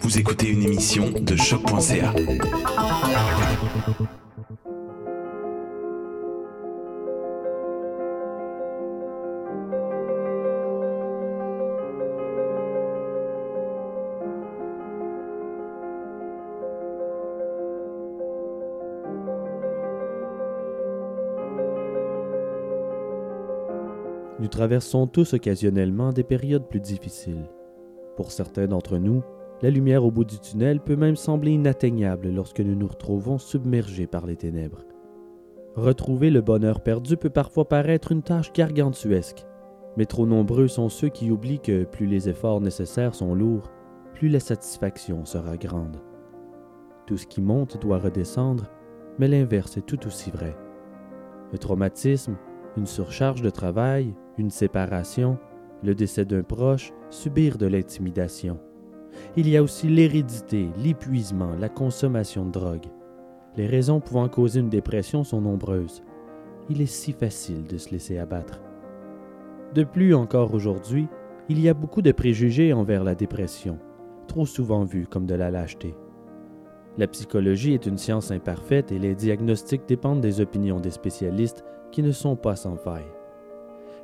Vous écoutez une émission de choc.ca. Nous traversons tous occasionnellement des périodes plus difficiles. Pour certains d'entre nous, la lumière au bout du tunnel peut même sembler inatteignable lorsque nous nous retrouvons submergés par les ténèbres. Retrouver le bonheur perdu peut parfois paraître une tâche gargantuesque, mais trop nombreux sont ceux qui oublient que plus les efforts nécessaires sont lourds, plus la satisfaction sera grande. Tout ce qui monte doit redescendre, mais l'inverse est tout aussi vrai. Le traumatisme, une surcharge de travail, une séparation, le décès d'un proche, subir de l'intimidation. Il y a aussi l'hérédité, l'épuisement, la consommation de drogue. Les raisons pouvant causer une dépression sont nombreuses. Il est si facile de se laisser abattre. De plus encore aujourd'hui, il y a beaucoup de préjugés envers la dépression, trop souvent vue comme de la lâcheté. La psychologie est une science imparfaite et les diagnostics dépendent des opinions des spécialistes qui ne sont pas sans faille.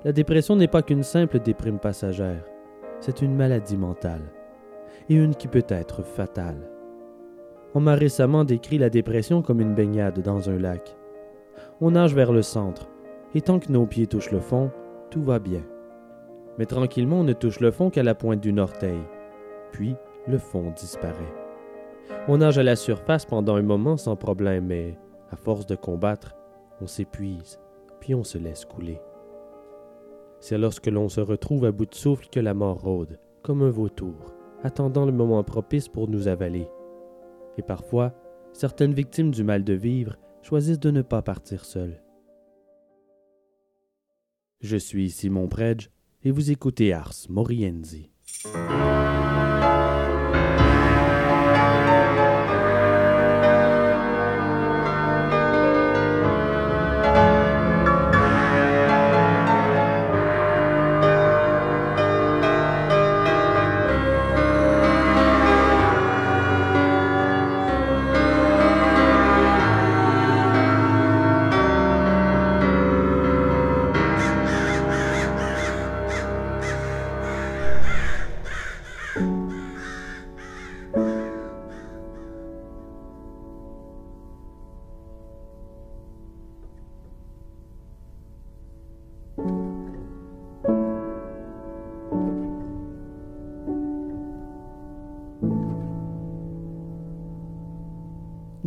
La dépression n'est pas qu'une simple déprime passagère, c'est une maladie mentale, et une qui peut être fatale. On m'a récemment décrit la dépression comme une baignade dans un lac. On nage vers le centre, et tant que nos pieds touchent le fond, tout va bien. Mais tranquillement, on ne touche le fond qu'à la pointe d'une orteil, puis le fond disparaît. On nage à la surface pendant un moment sans problème, mais à force de combattre, on s'épuise, puis on se laisse couler. C'est lorsque l'on se retrouve à bout de souffle que la mort rôde, comme un vautour, attendant le moment propice pour nous avaler. Et parfois, certaines victimes du mal de vivre choisissent de ne pas partir seules. Je suis Simon Predge et vous écoutez Ars Morienzi.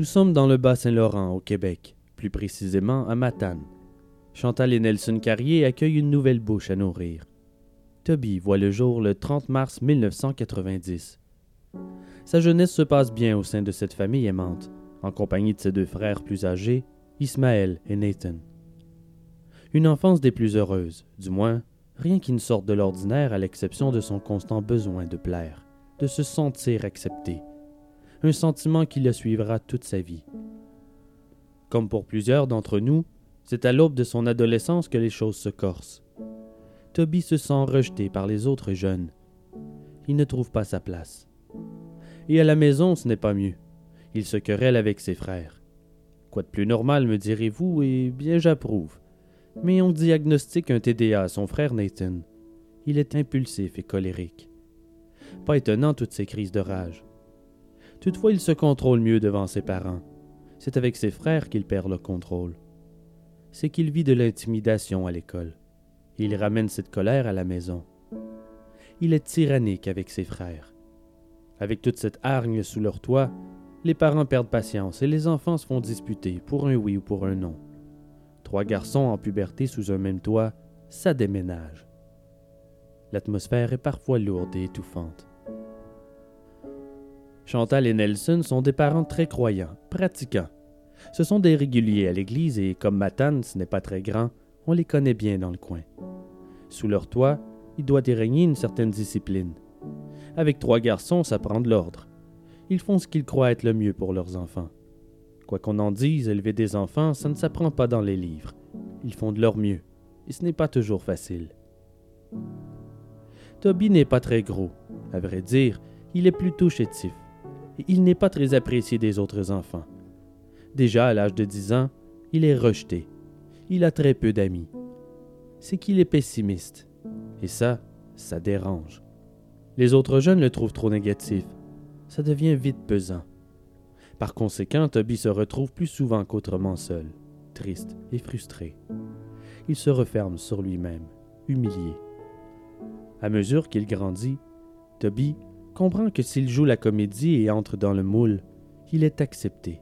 Nous sommes dans le Bas-Saint-Laurent, au Québec, plus précisément à Matane. Chantal et Nelson Carrier accueillent une nouvelle bouche à nourrir. Toby voit le jour le 30 mars 1990. Sa jeunesse se passe bien au sein de cette famille aimante, en compagnie de ses deux frères plus âgés, Ismaël et Nathan. Une enfance des plus heureuses, du moins, rien qui ne sorte de l'ordinaire à l'exception de son constant besoin de plaire, de se sentir accepté, un sentiment qui le suivra toute sa vie. Comme pour plusieurs d'entre nous, c'est à l'aube de son adolescence que les choses se corsent. Toby se sent rejeté par les autres jeunes. Il ne trouve pas sa place. Et à la maison, ce n'est pas mieux. Il se querelle avec ses frères. Quoi de plus normal, me direz-vous, et bien j'approuve. Mais on diagnostique un TDA à son frère Nathan. Il est impulsif et colérique. Pas étonnant toutes ces crises de rage. Toutefois, il se contrôle mieux devant ses parents. C'est avec ses frères qu'il perd le contrôle. C'est qu'il vit de l'intimidation à l'école. Il ramène cette colère à la maison. Il est tyrannique avec ses frères. Avec toute cette hargne sous leur toit, les parents perdent patience et les enfants se font disputer pour un oui ou pour un non. Trois garçons en puberté sous un même toit, ça déménage. L'atmosphère est parfois lourde et étouffante. Chantal et Nelson sont des parents très croyants, pratiquants. Ce sont des réguliers à l'église et comme Matane, ce n'est pas très grand, on les connaît bien dans le coin. Sous leur toit, il doit y régner une certaine discipline. Avec trois garçons, ça prend de l'ordre. Ils font ce qu'ils croient être le mieux pour leurs enfants. Quoi qu'on en dise, élever des enfants, ça ne s'apprend pas dans les livres. Ils font de leur mieux, et ce n'est pas toujours facile. Toby n'est pas très gros. À vrai dire, il est plutôt chétif et il n'est pas très apprécié des autres enfants. Déjà à l'âge de 10 ans, il est rejeté. Il a très peu d'amis. C'est qu'il est pessimiste. Et ça, ça dérange. Les autres jeunes le trouvent trop négatif. Ça devient vite pesant. Par conséquent, Toby se retrouve plus souvent qu'autrement seul, triste et frustré. Il se referme sur lui-même, humilié. À mesure qu'il grandit, Toby comprend que s'il joue la comédie et entre dans le moule, il est accepté.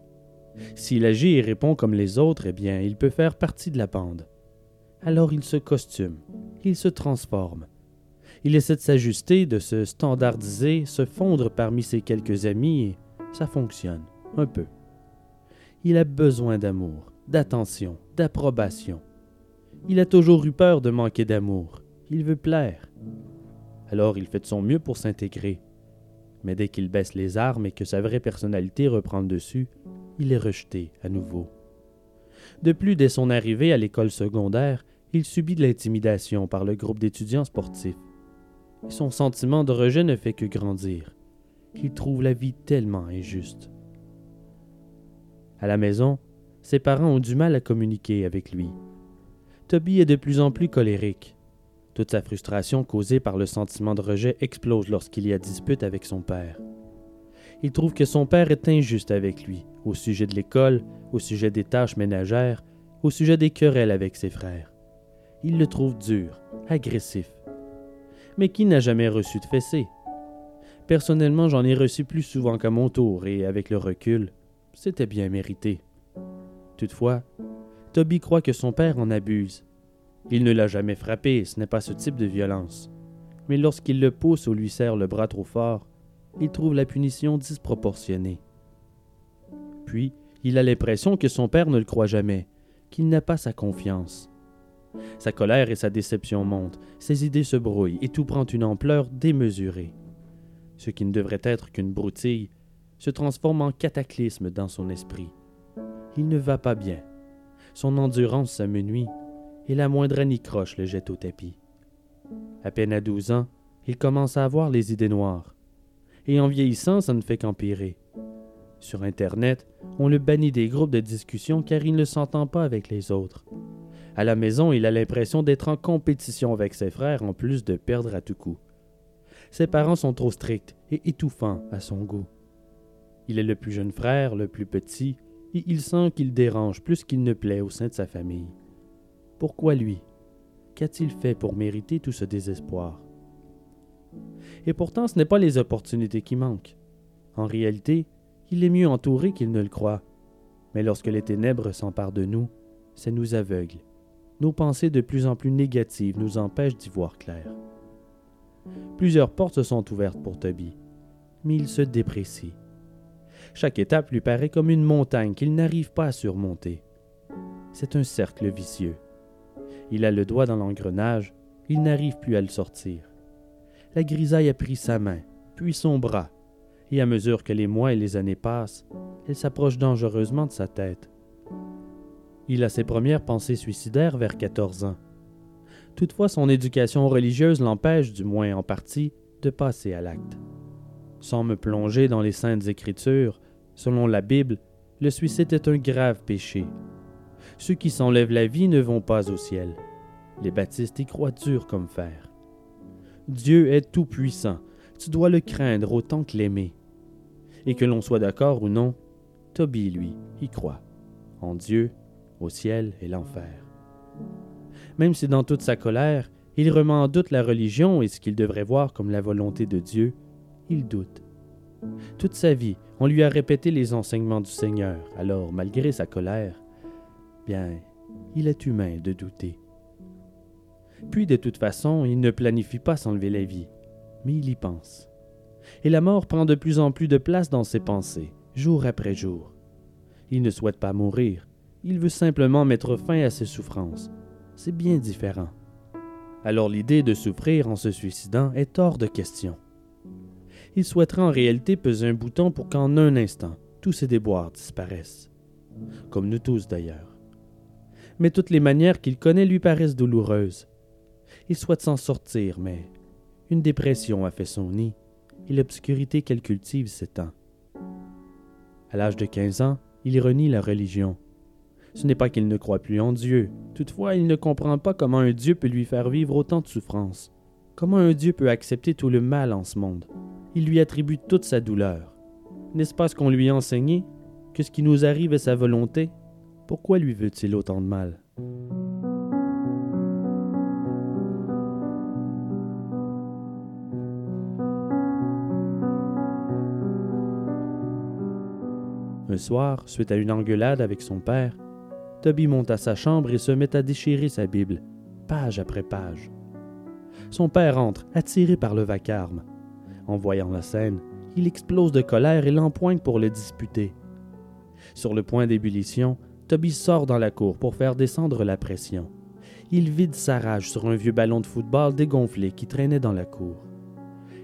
S'il agit et répond comme les autres, eh bien, il peut faire partie de la bande. Alors il se costume, il se transforme. Il essaie de s'ajuster, de se standardiser, se fondre parmi ses quelques amis, et ça fonctionne, un peu. Il a besoin d'amour, d'attention, d'approbation. Il a toujours eu peur de manquer d'amour. Il veut plaire. Alors il fait de son mieux pour s'intégrer. Mais dès qu'il baisse les armes et que sa vraie personnalité reprend le dessus, il est rejeté à nouveau. De plus, dès son arrivée à l'école secondaire, il subit de l'intimidation par le groupe d'étudiants sportifs. son sentiment de rejet ne fait que grandir. Il trouve la vie tellement injuste. À la maison, ses parents ont du mal à communiquer avec lui. Toby est de plus en plus colérique. Toute sa frustration causée par le sentiment de rejet explose lorsqu'il y a dispute avec son père. Il trouve que son père est injuste avec lui, au sujet de l'école, au sujet des tâches ménagères, au sujet des querelles avec ses frères. Il le trouve dur, agressif. Mais qui n'a jamais reçu de fessée? Personnellement, j'en ai reçu plus souvent qu'à mon tour, et avec le recul, c'était bien mérité. Toutefois, Toby croit que son père en abuse. Il ne l'a jamais frappé, ce n'est pas ce type de violence. Mais lorsqu'il le pousse ou lui serre le bras trop fort, il trouve la punition disproportionnée. Puis, il a l'impression que son père ne le croit jamais, qu'il n'a pas sa confiance. Sa colère et sa déception montent, ses idées se brouillent et tout prend une ampleur démesurée. Ce qui ne devrait être qu'une broutille se transforme en cataclysme dans son esprit. Il ne va pas bien. Son endurance s'amenuit et la moindre anicroche le jette au tapis. À peine à douze ans, il commence à avoir les idées noires. Et en vieillissant, ça ne fait qu'empirer. Sur Internet, on le bannit des groupes de discussion car il ne s'entend pas avec les autres. À la maison, il a l'impression d'être en compétition avec ses frères en plus de perdre à tout coup. Ses parents sont trop stricts et étouffants à son goût. Il est le plus jeune frère, le plus petit, et il sent qu'il dérange plus qu'il ne plaît au sein de sa famille. Pourquoi lui Qu'a-t-il fait pour mériter tout ce désespoir? Et pourtant, ce n'est pas les opportunités qui manquent. En réalité, il est mieux entouré qu'il ne le croit. Mais lorsque les ténèbres s'emparent de nous, ça nous aveugle. Nos pensées de plus en plus négatives nous empêchent d'y voir clair. Plusieurs portes sont ouvertes pour Toby, mais il se déprécie. Chaque étape lui paraît comme une montagne qu'il n'arrive pas à surmonter. C'est un cercle vicieux. Il a le doigt dans l'engrenage, il n'arrive plus à le sortir. La grisaille a pris sa main, puis son bras, et à mesure que les mois et les années passent, elle s'approche dangereusement de sa tête. Il a ses premières pensées suicidaires vers 14 ans. Toutefois, son éducation religieuse l'empêche, du moins en partie, de passer à l'acte. Sans me plonger dans les saintes écritures, selon la Bible, le suicide est un grave péché. Ceux qui s'enlèvent la vie ne vont pas au ciel. Les baptistes y croient dur comme fer. Dieu est tout-puissant, tu dois le craindre autant que l'aimer. Et que l'on soit d'accord ou non, Toby, lui, y croit. En Dieu, au ciel et l'enfer. Même si dans toute sa colère, il remet en doute la religion et ce qu'il devrait voir comme la volonté de Dieu, il doute. Toute sa vie, on lui a répété les enseignements du Seigneur, alors, malgré sa colère, bien, il est humain de douter. Puis, de toute façon, il ne planifie pas s'enlever la vie, mais il y pense. Et la mort prend de plus en plus de place dans ses pensées, jour après jour. Il ne souhaite pas mourir, il veut simplement mettre fin à ses souffrances. C'est bien différent. Alors l'idée de souffrir en se suicidant est hors de question. Il souhaiterait en réalité peser un bouton pour qu'en un instant, tous ses déboires disparaissent. Comme nous tous d'ailleurs. Mais toutes les manières qu'il connaît lui paraissent douloureuses. Il souhaite s'en sortir, mais une dépression a fait son nid, et l'obscurité qu'elle cultive s'étend. À l'âge de 15 ans, il renie la religion. Ce n'est pas qu'il ne croit plus en Dieu, toutefois il ne comprend pas comment un Dieu peut lui faire vivre autant de souffrances, comment un Dieu peut accepter tout le mal en ce monde? Il lui attribue toute sa douleur. N'est-ce pas ce qu'on lui a enseigné Que ce qui nous arrive est sa volonté Pourquoi lui veut-il autant de mal? Un soir, suite à une engueulade avec son père, Toby monte à sa chambre et se met à déchirer sa Bible, page après page. Son père entre, attiré par le vacarme. En voyant la scène, il explose de colère et l'empoigne pour le disputer. Sur le point d'ébullition, Toby sort dans la cour pour faire descendre la pression. Il vide sa rage sur un vieux ballon de football dégonflé qui traînait dans la cour.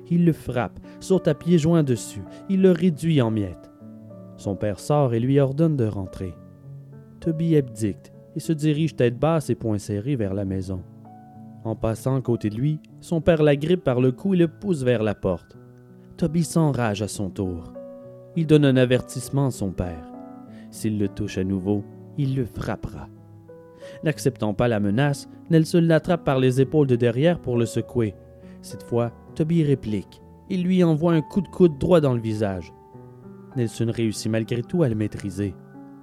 Il le frappe, saute à pieds joints dessus, il le réduit en miettes. Son père sort et lui ordonne de rentrer. Toby abdicte et se dirige tête basse et poing serrés vers la maison. En passant à côté de lui, son père l'agrippe par le cou et le pousse vers la porte. Toby s'enrage à son tour. Il donne un avertissement à son père. S'il le touche à nouveau, il le frappera. N'acceptant pas la menace, Nelson l'attrape par les épaules de derrière pour le secouer. Cette fois, Toby réplique. Il lui envoie un coup de coude droit dans le visage. Nelson réussit malgré tout à le maîtriser.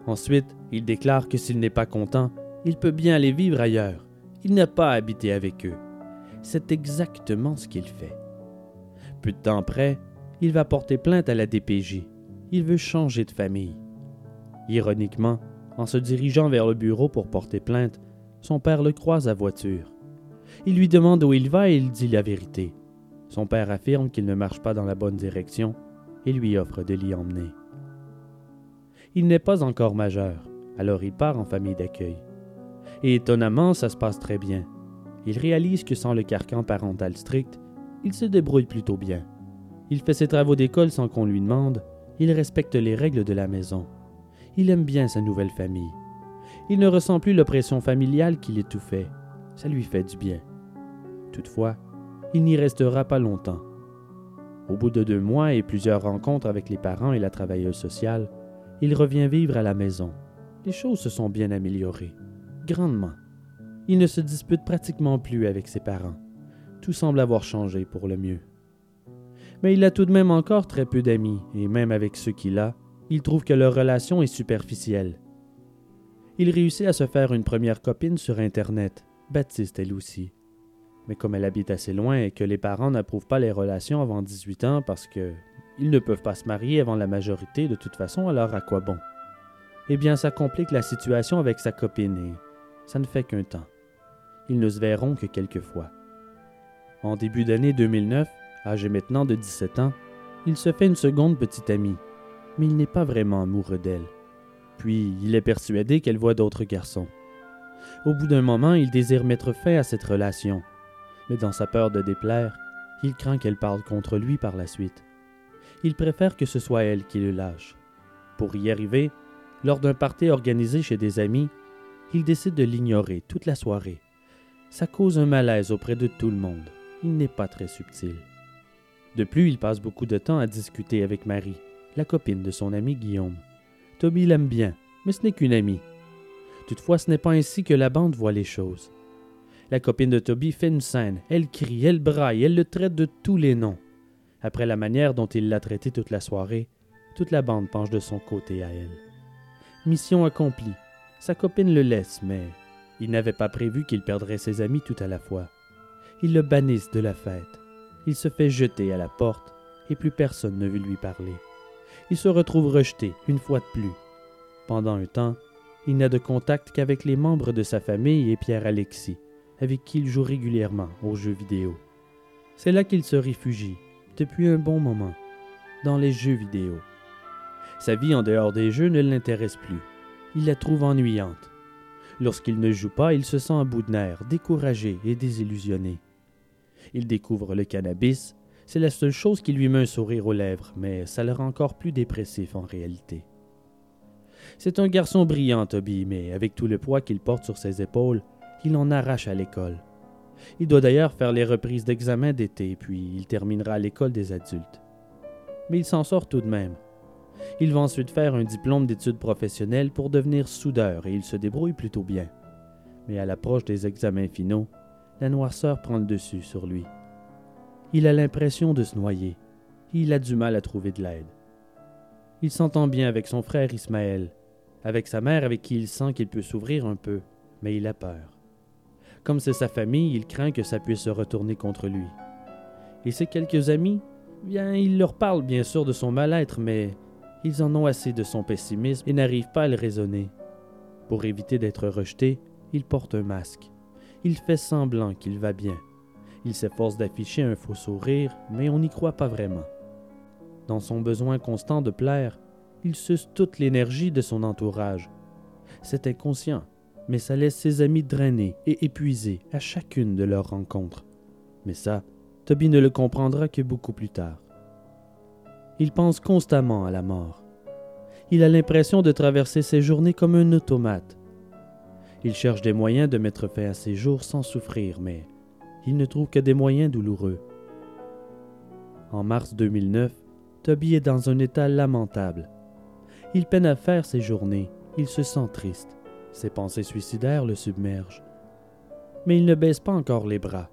Ensuite, il déclare que s'il n'est pas content, il peut bien aller vivre ailleurs. Il n'a pas à habiter avec eux. C'est exactement ce qu'il fait. Peu de temps après, il va porter plainte à la DPJ. Il veut changer de famille. Ironiquement, en se dirigeant vers le bureau pour porter plainte, son père le croise à voiture. Il lui demande où il va et il dit la vérité. Son père affirme qu'il ne marche pas dans la bonne direction et lui offre de l'y emmener. Il n'est pas encore majeur, alors il part en famille d'accueil. Et étonnamment, ça se passe très bien. Il réalise que sans le carcan parental strict, il se débrouille plutôt bien. Il fait ses travaux d'école sans qu'on lui demande, il respecte les règles de la maison. Il aime bien sa nouvelle famille. Il ne ressent plus l'oppression familiale qui l'étouffait. Ça lui fait du bien. Toutefois, il n'y restera pas longtemps. Au bout de deux mois et plusieurs rencontres avec les parents et la travailleuse sociale, il revient vivre à la maison. Les choses se sont bien améliorées, grandement. Il ne se dispute pratiquement plus avec ses parents. Tout semble avoir changé pour le mieux. Mais il a tout de même encore très peu d'amis, et même avec ceux qu'il a, il trouve que leur relation est superficielle. Il réussit à se faire une première copine sur Internet, Baptiste elle aussi. Mais comme elle habite assez loin et que les parents n'approuvent pas les relations avant 18 ans parce que ils ne peuvent pas se marier avant la majorité de toute façon, alors à quoi bon? Eh bien, ça complique la situation avec sa copine et ça ne fait qu'un temps. Ils ne se verront que quelques fois. En début d'année 2009, âgé maintenant de 17 ans, il se fait une seconde petite amie, mais il n'est pas vraiment amoureux d'elle. Puis, il est persuadé qu'elle voit d'autres garçons. Au bout d'un moment, il désire mettre fin à cette relation, mais dans sa peur de déplaire, il craint qu'elle parle contre lui par la suite. Il préfère que ce soit elle qui le lâche. Pour y arriver, lors d'un party organisé chez des amis, il décide de l'ignorer toute la soirée. Ça cause un malaise auprès de tout le monde. Il n'est pas très subtil. De plus, il passe beaucoup de temps à discuter avec Marie, la copine de son ami Guillaume. Toby l'aime bien, mais ce n'est qu'une amie. Toutefois, ce n'est pas ainsi que la bande voit les choses. La copine de Toby fait une scène. Elle crie, elle braille, elle le traite de tous les noms. Après la manière dont il l'a traité toute la soirée, toute la bande penche de son côté à elle. Mission accomplie. Sa copine le laisse, mais il n'avait pas prévu qu'il perdrait ses amis tout à la fois. Ils le bannissent de la fête. Il se fait jeter à la porte et plus personne ne veut lui parler. Il se retrouve rejeté une fois de plus. Pendant un temps, il n'a de contact qu'avec les membres de sa famille et Pierre Alexis, avec qui il joue régulièrement aux jeux vidéo. C'est là qu'il se réfugie, depuis un bon moment, dans les jeux vidéo. Sa vie en dehors des jeux ne l'intéresse plus. Il la trouve ennuyante. Lorsqu'il ne joue pas, il se sent à bout de nerfs, découragé et désillusionné. Il découvre le cannabis, c'est la seule chose qui lui met un sourire aux lèvres, mais ça le rend encore plus dépressif en réalité. C'est un garçon brillant, Toby, mais avec tout le poids qu'il porte sur ses épaules, il en arrache à l'école. Il doit d'ailleurs faire les reprises d'examen d'été, puis il terminera l'école des adultes. mais il s'en sort tout de même. Il va ensuite faire un diplôme d'études professionnelles pour devenir soudeur et il se débrouille plutôt bien. Mais à l'approche des examens finaux, la noirceur prend le dessus sur lui. Il a l'impression de se noyer. Il a du mal à trouver de l'aide. Il s'entend bien avec son frère Ismaël, avec sa mère avec qui il sent qu'il peut s'ouvrir un peu, mais il a peur. Comme c'est sa famille, il craint que ça puisse se retourner contre lui. Et ses quelques amis, bien, il leur parle bien sûr de son mal-être, mais ils en ont assez de son pessimisme et n'arrivent pas à le raisonner. Pour éviter d'être rejeté, il porte un masque. Il fait semblant qu'il va bien. Il s'efforce d'afficher un faux sourire, mais on n'y croit pas vraiment. Dans son besoin constant de plaire, il suce toute l'énergie de son entourage. C'est inconscient, mais ça laisse ses amis drainés et épuisés à chacune de leurs rencontres. Mais ça, Toby ne le comprendra que beaucoup plus tard. Il pense constamment à la mort. Il a l'impression de traverser ses journées comme un automate. Il cherche des moyens de mettre fin à ses jours sans souffrir, mais il ne trouve que des moyens douloureux. En mars 2009, Toby est dans un état lamentable. Il peine à faire ses journées, il se sent triste. Ses pensées suicidaires le submergent. Mais il ne baisse pas encore les bras.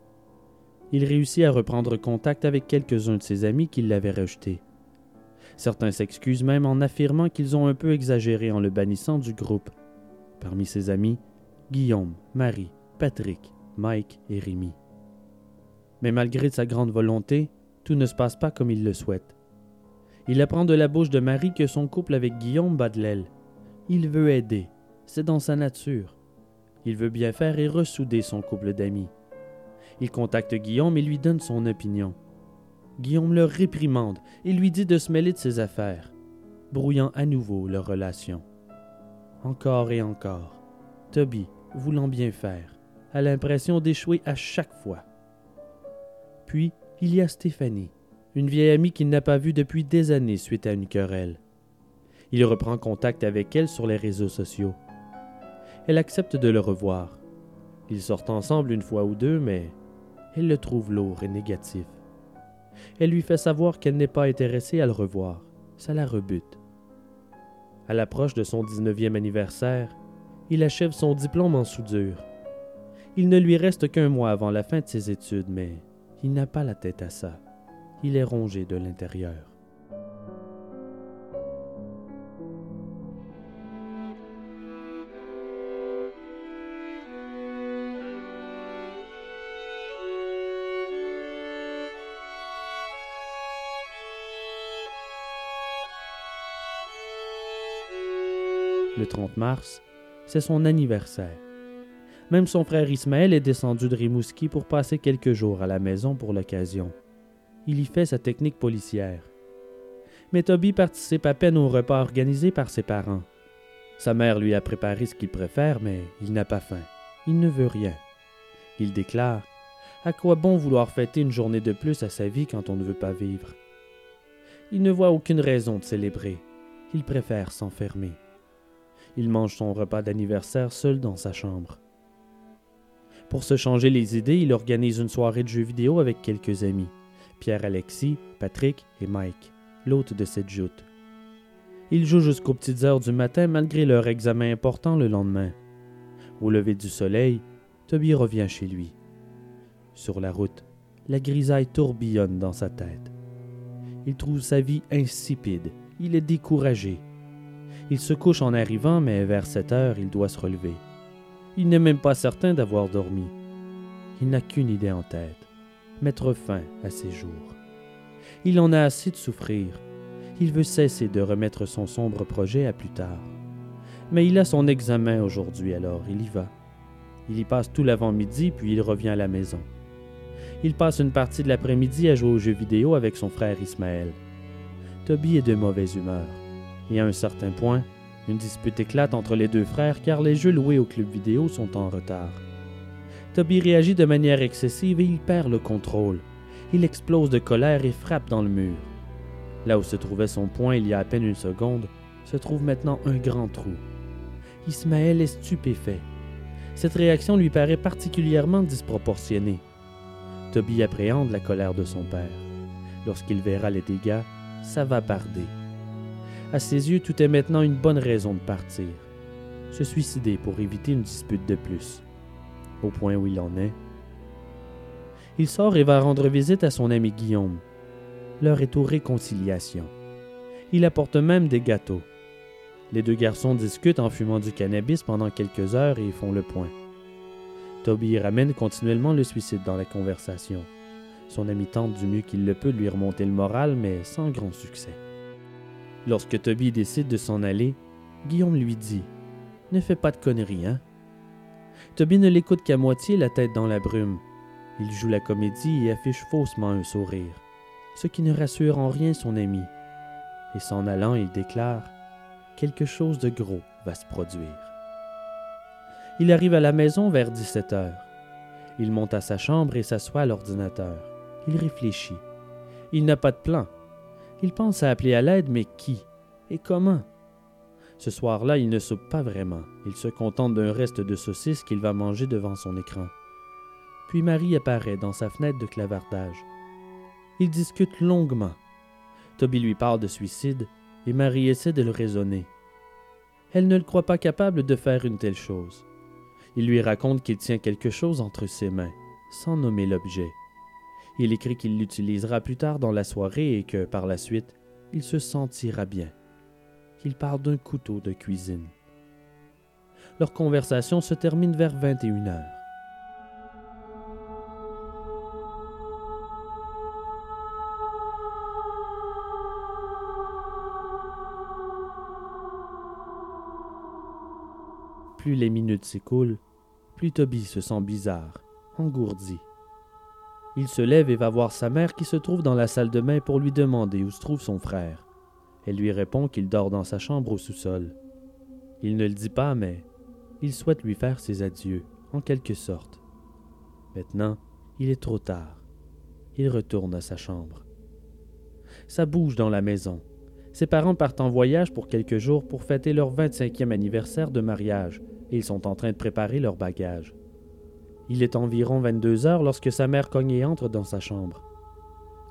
Il réussit à reprendre contact avec quelques-uns de ses amis qui l'avaient rejeté. Certains s'excusent même en affirmant qu'ils ont un peu exagéré en le bannissant du groupe. Parmi ses amis, Guillaume, Marie, Patrick, Mike et Rémi. Mais malgré sa grande volonté, tout ne se passe pas comme il le souhaite. Il apprend de la bouche de Marie que son couple avec Guillaume bat de l'aile. Il veut aider, c'est dans sa nature. Il veut bien faire et ressouder son couple d'amis. Il contacte Guillaume et lui donne son opinion. Guillaume le réprimande et lui dit de se mêler de ses affaires, brouillant à nouveau leur relation. Encore et encore, Toby, voulant bien faire, a l'impression d'échouer à chaque fois. Puis, il y a Stéphanie, une vieille amie qu'il n'a pas vue depuis des années suite à une querelle. Il reprend contact avec elle sur les réseaux sociaux. Elle accepte de le revoir. Ils sortent ensemble une fois ou deux, mais elle le trouve lourd et négatif. Elle lui fait savoir qu'elle n'est pas intéressée à le revoir. Ça la rebute. À l'approche de son 19e anniversaire, il achève son diplôme en soudure. Il ne lui reste qu'un mois avant la fin de ses études, mais il n'a pas la tête à ça. Il est rongé de l'intérieur. Le 30 mars, c'est son anniversaire. Même son frère Ismaël est descendu de Rimouski pour passer quelques jours à la maison pour l'occasion. Il y fait sa technique policière. Mais Toby participe à peine au repas organisé par ses parents. Sa mère lui a préparé ce qu'il préfère, mais il n'a pas faim. Il ne veut rien. Il déclare À quoi bon vouloir fêter une journée de plus à sa vie quand on ne veut pas vivre? Il ne voit aucune raison de célébrer. Il préfère s'enfermer. Il mange son repas d'anniversaire seul dans sa chambre. Pour se changer les idées, il organise une soirée de jeux vidéo avec quelques amis, Pierre-Alexis, Patrick et Mike, l'hôte de cette joute. Ils jouent jusqu'aux petites heures du matin malgré leur examen important le lendemain. Au lever du soleil, Toby revient chez lui. Sur la route, la grisaille tourbillonne dans sa tête. Il trouve sa vie insipide, il est découragé, il se couche en arrivant, mais vers 7 heures, il doit se relever. Il n'est même pas certain d'avoir dormi. Il n'a qu'une idée en tête mettre fin à ses jours. Il en a assez de souffrir. Il veut cesser de remettre son sombre projet à plus tard. Mais il a son examen aujourd'hui, alors il y va. Il y passe tout l'avant-midi, puis il revient à la maison. Il passe une partie de l'après-midi à jouer aux jeux vidéo avec son frère Ismaël. Toby est de mauvaise humeur et à un certain point, une dispute éclate entre les deux frères car les jeux loués au club vidéo sont en retard. Toby réagit de manière excessive et il perd le contrôle. Il explose de colère et frappe dans le mur. Là où se trouvait son poing il y a à peine une seconde, se trouve maintenant un grand trou. Ismaël est stupéfait. Cette réaction lui paraît particulièrement disproportionnée. Toby appréhende la colère de son père. Lorsqu'il verra les dégâts, ça va barder. À ses yeux, tout est maintenant une bonne raison de partir. Se suicider pour éviter une dispute de plus. Au point où il en est. Il sort et va rendre visite à son ami Guillaume. L'heure est aux réconciliations. Il apporte même des gâteaux. Les deux garçons discutent en fumant du cannabis pendant quelques heures et font le point. Toby ramène continuellement le suicide dans la conversation. Son ami tente du mieux qu'il le peut de lui remonter le moral, mais sans grand succès. Lorsque Toby décide de s'en aller, Guillaume lui dit Ne fais pas de conneries, hein Toby ne l'écoute qu'à moitié, la tête dans la brume. Il joue la comédie et affiche faussement un sourire, ce qui ne rassure en rien son ami. Et s'en allant, il déclare Quelque chose de gros va se produire. Il arrive à la maison vers 17 heures. Il monte à sa chambre et s'assoit à l'ordinateur. Il réfléchit. Il n'a pas de plan. Il pense à appeler à l'aide, mais qui et comment? Ce soir-là, il ne soupe pas vraiment. Il se contente d'un reste de saucisse qu'il va manger devant son écran. Puis Marie apparaît dans sa fenêtre de clavardage. Ils discutent longuement. Toby lui parle de suicide et Marie essaie de le raisonner. Elle ne le croit pas capable de faire une telle chose. Il lui raconte qu'il tient quelque chose entre ses mains, sans nommer l'objet. Il écrit qu'il l'utilisera plus tard dans la soirée et que, par la suite, il se sentira bien. Il parle d'un couteau de cuisine. Leur conversation se termine vers 21 heures. Plus les minutes s'écoulent, plus Toby se sent bizarre, engourdi. Il se lève et va voir sa mère qui se trouve dans la salle de bain pour lui demander où se trouve son frère. Elle lui répond qu'il dort dans sa chambre au sous-sol. Il ne le dit pas, mais il souhaite lui faire ses adieux, en quelque sorte. Maintenant, il est trop tard. Il retourne à sa chambre. Ça bouge dans la maison. Ses parents partent en voyage pour quelques jours pour fêter leur 25e anniversaire de mariage et ils sont en train de préparer leur bagage. Il est environ 22 heures lorsque sa mère cogne et entre dans sa chambre.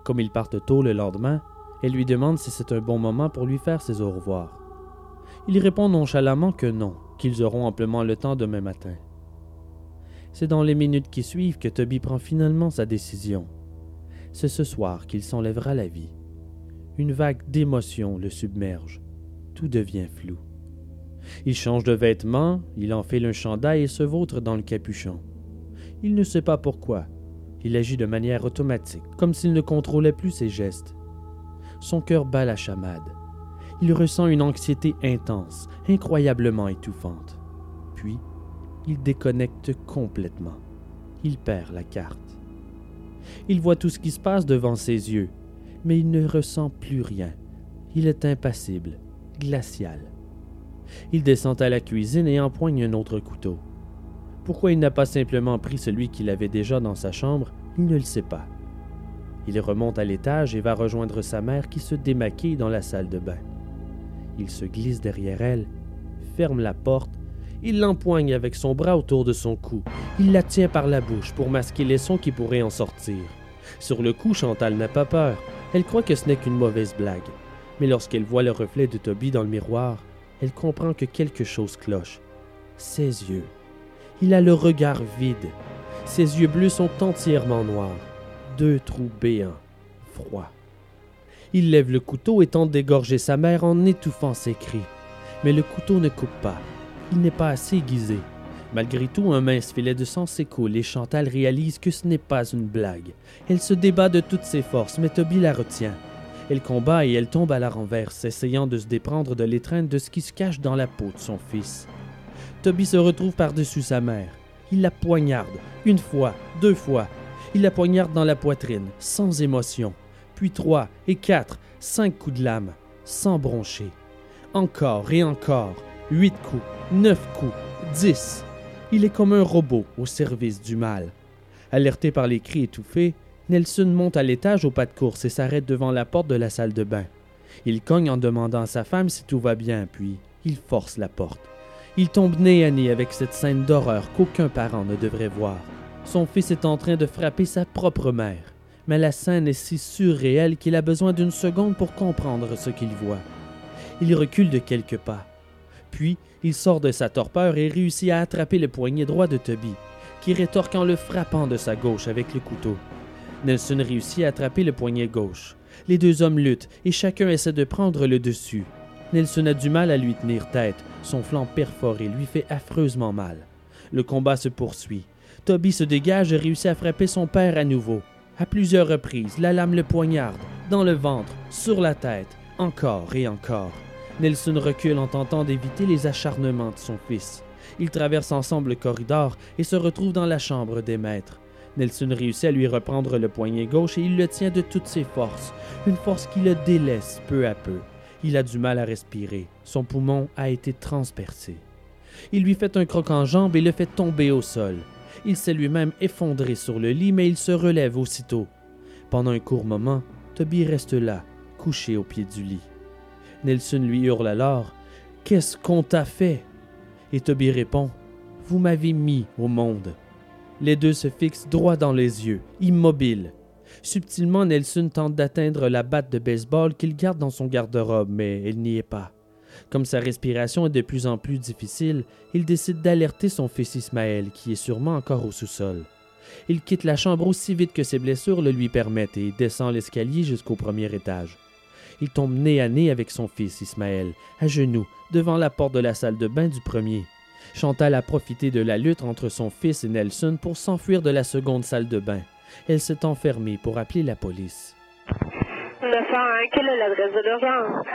Comme ils partent tôt le lendemain, elle lui demande si c'est un bon moment pour lui faire ses au revoir. Il répond nonchalamment que non, qu'ils auront amplement le temps demain matin. C'est dans les minutes qui suivent que Toby prend finalement sa décision. C'est ce soir qu'il s'enlèvera la vie. Une vague d'émotion le submerge. Tout devient flou. Il change de vêtements, il enfile un chandail et se vautre dans le capuchon. Il ne sait pas pourquoi. Il agit de manière automatique, comme s'il ne contrôlait plus ses gestes. Son cœur bat la chamade. Il ressent une anxiété intense, incroyablement étouffante. Puis, il déconnecte complètement. Il perd la carte. Il voit tout ce qui se passe devant ses yeux, mais il ne ressent plus rien. Il est impassible, glacial. Il descend à la cuisine et empoigne un autre couteau. Pourquoi il n'a pas simplement pris celui qu'il avait déjà dans sa chambre, il ne le sait pas. Il remonte à l'étage et va rejoindre sa mère qui se démaquille dans la salle de bain. Il se glisse derrière elle, ferme la porte, il l'empoigne avec son bras autour de son cou. Il la tient par la bouche pour masquer les sons qui pourraient en sortir. Sur le coup, Chantal n'a pas peur. Elle croit que ce n'est qu'une mauvaise blague. Mais lorsqu'elle voit le reflet de Toby dans le miroir, elle comprend que quelque chose cloche. Ses yeux. Il a le regard vide. Ses yeux bleus sont entièrement noirs. Deux trous béants, froids. Il lève le couteau et tente d'égorger sa mère en étouffant ses cris. Mais le couteau ne coupe pas. Il n'est pas assez aiguisé. Malgré tout, un mince filet de sang s'écoule et Chantal réalise que ce n'est pas une blague. Elle se débat de toutes ses forces, mais Toby la retient. Elle combat et elle tombe à la renverse, essayant de se déprendre de l'étreinte de ce qui se cache dans la peau de son fils. Toby se retrouve par-dessus sa mère. Il la poignarde, une fois, deux fois. Il la poignarde dans la poitrine, sans émotion. Puis trois et quatre, cinq coups de lame, sans broncher. Encore et encore, huit coups, neuf coups, dix. Il est comme un robot au service du mal. Alerté par les cris étouffés, Nelson monte à l'étage au pas de course et s'arrête devant la porte de la salle de bain. Il cogne en demandant à sa femme si tout va bien, puis il force la porte. Il tombe nez à nez avec cette scène d'horreur qu'aucun parent ne devrait voir. Son fils est en train de frapper sa propre mère, mais la scène est si surréelle qu'il a besoin d'une seconde pour comprendre ce qu'il voit. Il recule de quelques pas. Puis, il sort de sa torpeur et réussit à attraper le poignet droit de Toby, qui rétorque en le frappant de sa gauche avec le couteau. Nelson réussit à attraper le poignet gauche. Les deux hommes luttent et chacun essaie de prendre le dessus. Nelson a du mal à lui tenir tête, son flanc perforé lui fait affreusement mal. Le combat se poursuit. Toby se dégage et réussit à frapper son père à nouveau. À plusieurs reprises, la lame le poignarde, dans le ventre, sur la tête, encore et encore. Nelson recule en tentant d'éviter les acharnements de son fils. Ils traversent ensemble le corridor et se retrouvent dans la chambre des maîtres. Nelson réussit à lui reprendre le poignet gauche et il le tient de toutes ses forces, une force qui le délaisse peu à peu. Il a du mal à respirer, son poumon a été transpercé. Il lui fait un croc en jambe et le fait tomber au sol. Il s'est lui-même effondré sur le lit, mais il se relève aussitôt. Pendant un court moment, Toby reste là, couché au pied du lit. Nelson lui hurle alors Qu'est-ce qu'on t'a fait? Et Toby répond Vous m'avez mis au monde. Les deux se fixent droit dans les yeux, immobiles. Subtilement, Nelson tente d'atteindre la batte de baseball qu'il garde dans son garde-robe, mais elle n'y est pas. Comme sa respiration est de plus en plus difficile, il décide d'alerter son fils Ismaël, qui est sûrement encore au sous-sol. Il quitte la chambre aussi vite que ses blessures le lui permettent et descend l'escalier jusqu'au premier étage. Il tombe nez à nez avec son fils Ismaël, à genoux, devant la porte de la salle de bain du premier. Chantal a profité de la lutte entre son fils et Nelson pour s'enfuir de la seconde salle de bain. Elle s'est enfermée pour appeler la police. 901, quelle est l'adresse de l'urgence?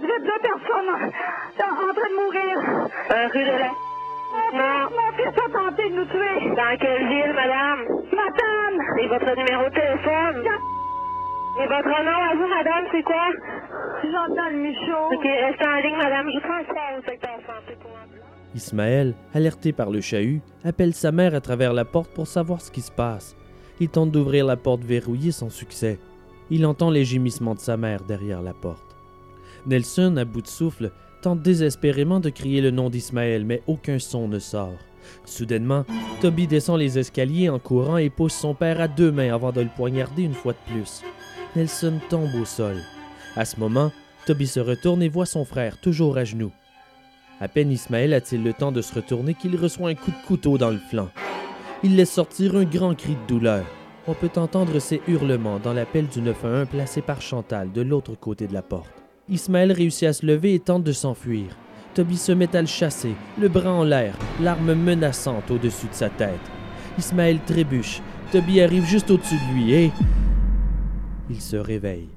Je vais deux personnes en train de mourir. Euh, rue de la... Non. Mon fils a tenté de nous tuer. Dans quelle ville, madame? Madame! Et votre numéro de téléphone? Et votre nom à vous, madame, c'est quoi? Chantal Michaud. Ok, restez en ligne, madame? Je transfère au secteur santé pour. Ismaël, alerté par le chahut, appelle sa mère à travers la porte pour savoir ce qui se passe. Il tente d'ouvrir la porte verrouillée sans succès. Il entend les gémissements de sa mère derrière la porte. Nelson, à bout de souffle, tente désespérément de crier le nom d'Ismaël, mais aucun son ne sort. Soudainement, Toby descend les escaliers en courant et pousse son père à deux mains avant de le poignarder une fois de plus. Nelson tombe au sol. À ce moment, Toby se retourne et voit son frère toujours à genoux. À peine Ismaël a-t-il le temps de se retourner qu'il reçoit un coup de couteau dans le flanc. Il laisse sortir un grand cri de douleur. On peut entendre ses hurlements dans l'appel du 911 placé par Chantal de l'autre côté de la porte. Ismaël réussit à se lever et tente de s'enfuir. Toby se met à le chasser, le bras en l'air, l'arme menaçante au-dessus de sa tête. Ismaël trébuche. Toby arrive juste au-dessus de lui et... Il se réveille.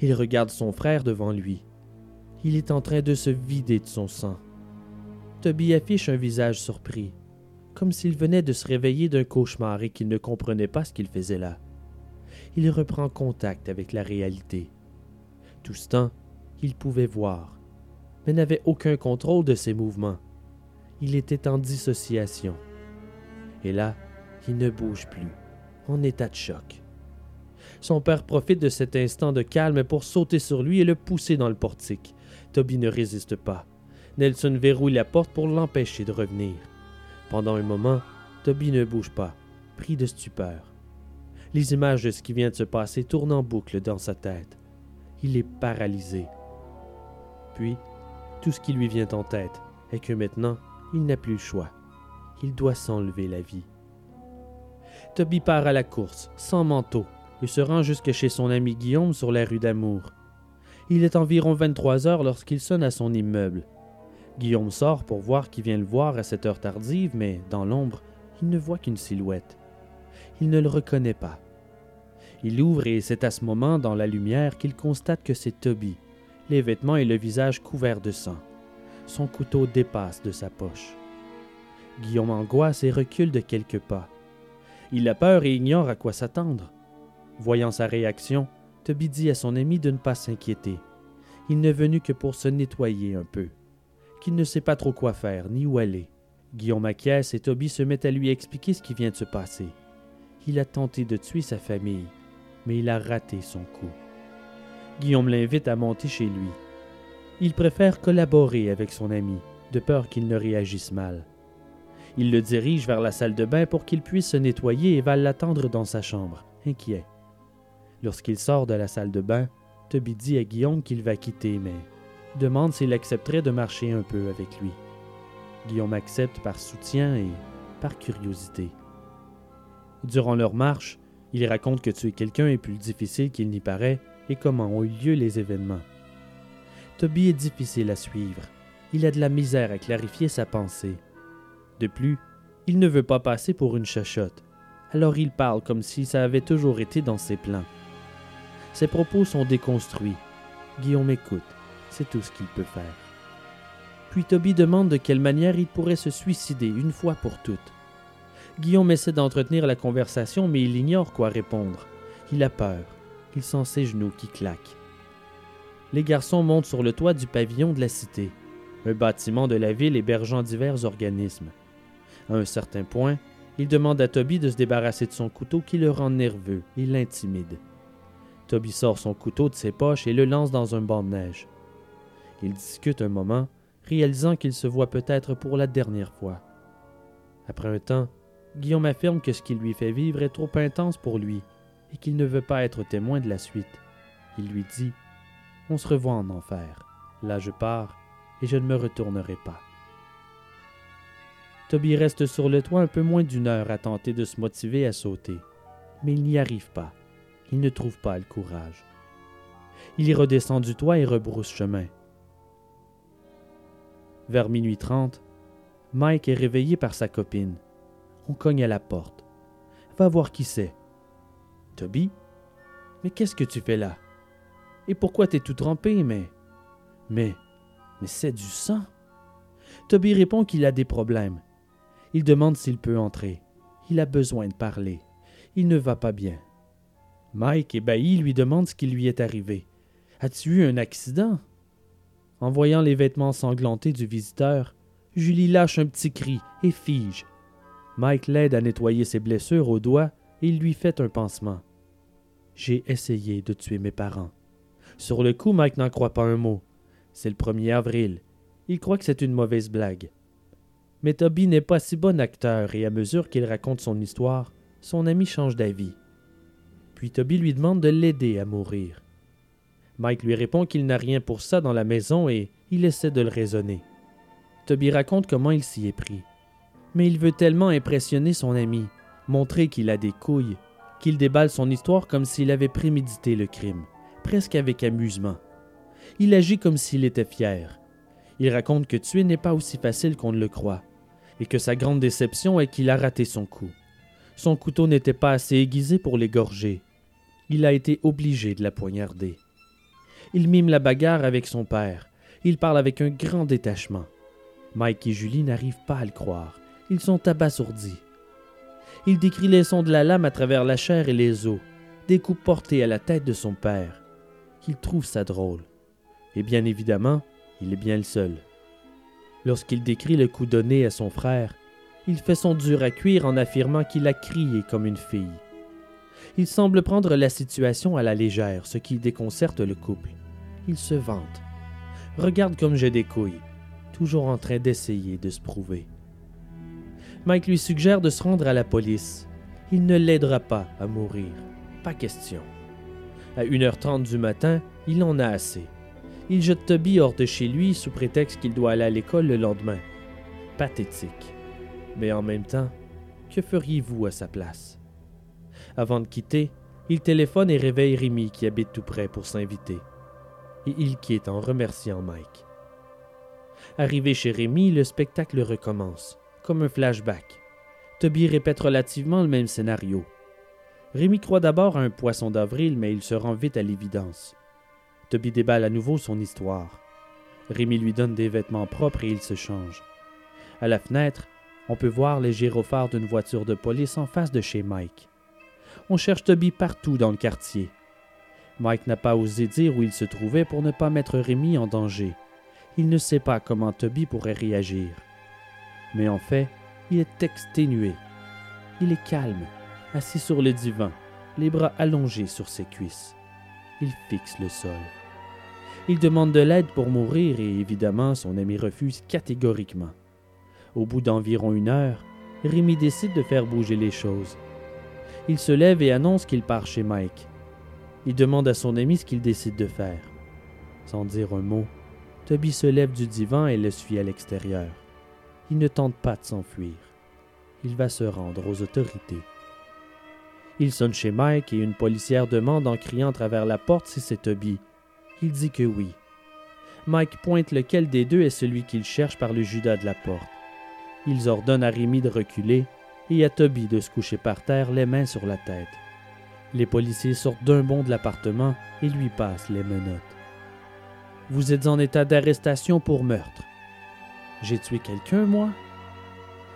Il regarde son frère devant lui. Il est en train de se vider de son sang. Toby affiche un visage surpris, comme s'il venait de se réveiller d'un cauchemar et qu'il ne comprenait pas ce qu'il faisait là. Il reprend contact avec la réalité. Tout ce temps, il pouvait voir, mais n'avait aucun contrôle de ses mouvements. Il était en dissociation. Et là, il ne bouge plus, en état de choc. Son père profite de cet instant de calme pour sauter sur lui et le pousser dans le portique. Toby ne résiste pas. Nelson verrouille la porte pour l'empêcher de revenir. Pendant un moment, Toby ne bouge pas, pris de stupeur. Les images de ce qui vient de se passer tournent en boucle dans sa tête. Il est paralysé. Puis, tout ce qui lui vient en tête est que maintenant, il n'a plus le choix. Il doit s'enlever la vie. Toby part à la course, sans manteau, et se rend jusque chez son ami Guillaume sur la rue d'Amour. Il est environ 23 heures lorsqu'il sonne à son immeuble. Guillaume sort pour voir qui vient le voir à cette heure tardive, mais dans l'ombre, il ne voit qu'une silhouette. Il ne le reconnaît pas. Il ouvre et c'est à ce moment, dans la lumière, qu'il constate que c'est Toby, les vêtements et le visage couverts de sang. Son couteau dépasse de sa poche. Guillaume angoisse et recule de quelques pas. Il a peur et ignore à quoi s'attendre. Voyant sa réaction, Toby dit à son ami de ne pas s'inquiéter. Il n'est venu que pour se nettoyer un peu, qu'il ne sait pas trop quoi faire ni où aller. Guillaume acquiesce et Toby se met à lui expliquer ce qui vient de se passer. Il a tenté de tuer sa famille, mais il a raté son coup. Guillaume l'invite à monter chez lui. Il préfère collaborer avec son ami, de peur qu'il ne réagisse mal. Il le dirige vers la salle de bain pour qu'il puisse se nettoyer et va l'attendre dans sa chambre, inquiet. Lorsqu'il sort de la salle de bain, Toby dit à Guillaume qu'il va quitter, mais demande s'il accepterait de marcher un peu avec lui. Guillaume accepte par soutien et par curiosité. Durant leur marche, il raconte que tuer quelqu'un est plus difficile qu'il n'y paraît et comment ont eu lieu les événements. Toby est difficile à suivre. Il a de la misère à clarifier sa pensée. De plus, il ne veut pas passer pour une chachotte, alors il parle comme si ça avait toujours été dans ses plans. Ses propos sont déconstruits. Guillaume écoute, c'est tout ce qu'il peut faire. Puis Toby demande de quelle manière il pourrait se suicider une fois pour toutes. Guillaume essaie d'entretenir la conversation, mais il ignore quoi répondre. Il a peur. Il sent ses genoux qui claquent. Les garçons montent sur le toit du pavillon de la cité, un bâtiment de la ville hébergeant divers organismes. À un certain point, il demande à Toby de se débarrasser de son couteau qui le rend nerveux et l'intimide. Toby sort son couteau de ses poches et le lance dans un banc de neige. Ils discutent un moment, réalisant qu'ils se voient peut-être pour la dernière fois. Après un temps, Guillaume affirme que ce qui lui fait vivre est trop intense pour lui et qu'il ne veut pas être témoin de la suite. Il lui dit On se revoit en enfer. Là, je pars et je ne me retournerai pas. Toby reste sur le toit un peu moins d'une heure à tenter de se motiver à sauter, mais il n'y arrive pas. Il ne trouve pas le courage. Il y redescend du toit et rebrousse chemin. Vers minuit trente, Mike est réveillé par sa copine. On cogne à la porte. Va voir qui c'est. Toby? Mais qu'est-ce que tu fais là? Et pourquoi t'es tout trempé, mais. Mais. Mais c'est du sang? Toby répond qu'il a des problèmes. Il demande s'il peut entrer. Il a besoin de parler. Il ne va pas bien. Mike, ébahi, lui demande ce qui lui est arrivé. As-tu eu un accident? En voyant les vêtements sanglantés du visiteur, Julie lâche un petit cri et fige. Mike l'aide à nettoyer ses blessures au doigt et il lui fait un pansement. J'ai essayé de tuer mes parents. Sur le coup, Mike n'en croit pas un mot. C'est le 1er avril. Il croit que c'est une mauvaise blague. Mais Toby n'est pas si bon acteur et à mesure qu'il raconte son histoire, son ami change d'avis. Puis Toby lui demande de l'aider à mourir. Mike lui répond qu'il n'a rien pour ça dans la maison et il essaie de le raisonner. Toby raconte comment il s'y est pris. Mais il veut tellement impressionner son ami, montrer qu'il a des couilles, qu'il déballe son histoire comme s'il avait prémédité le crime, presque avec amusement. Il agit comme s'il était fier. Il raconte que tuer n'est pas aussi facile qu'on le croit, et que sa grande déception est qu'il a raté son coup. Son couteau n'était pas assez aiguisé pour l'égorger, il a été obligé de la poignarder. Il mime la bagarre avec son père. Il parle avec un grand détachement. Mike et Julie n'arrivent pas à le croire. Ils sont abasourdis. Il décrit les sons de la lame à travers la chair et les os, des coups portés à la tête de son père. Il trouve ça drôle. Et bien évidemment, il est bien le seul. Lorsqu'il décrit le coup donné à son frère, il fait son dur à cuire en affirmant qu'il a crié comme une fille. Il semble prendre la situation à la légère, ce qui déconcerte le couple. Il se vante. Regarde comme j'ai des couilles, toujours en train d'essayer de se prouver. Mike lui suggère de se rendre à la police. Il ne l'aidera pas à mourir. Pas question. À 1h30 du matin, il en a assez. Il jette Toby hors de chez lui sous prétexte qu'il doit aller à l'école le lendemain. Pathétique. Mais en même temps, que feriez-vous à sa place? Avant de quitter, il téléphone et réveille Rémi qui habite tout près pour s'inviter. Et il quitte en remerciant Mike. Arrivé chez Rémi, le spectacle recommence, comme un flashback. Toby répète relativement le même scénario. Rémi croit d'abord à un poisson d'avril, mais il se rend vite à l'évidence. Toby déballe à nouveau son histoire. Rémi lui donne des vêtements propres et il se change. À la fenêtre, on peut voir les gyrophares d'une voiture de police en face de chez Mike. On cherche Toby partout dans le quartier. Mike n'a pas osé dire où il se trouvait pour ne pas mettre Rémi en danger. Il ne sait pas comment Toby pourrait réagir. Mais en fait, il est exténué. Il est calme, assis sur le divan, les bras allongés sur ses cuisses. Il fixe le sol. Il demande de l'aide pour mourir et évidemment son ami refuse catégoriquement. Au bout d'environ une heure, Rémi décide de faire bouger les choses. Il se lève et annonce qu'il part chez Mike. Il demande à son ami ce qu'il décide de faire. Sans dire un mot, Toby se lève du divan et le suit à l'extérieur. Il ne tente pas de s'enfuir. Il va se rendre aux autorités. Il sonne chez Mike et une policière demande en criant à travers la porte si c'est Toby. Il dit que oui. Mike pointe lequel des deux est celui qu'il cherche par le judas de la porte. Ils ordonnent à Rémi de reculer et à Toby de se coucher par terre, les mains sur la tête. Les policiers sortent d'un bond de l'appartement et lui passent les menottes. Vous êtes en état d'arrestation pour meurtre. J'ai tué quelqu'un, moi?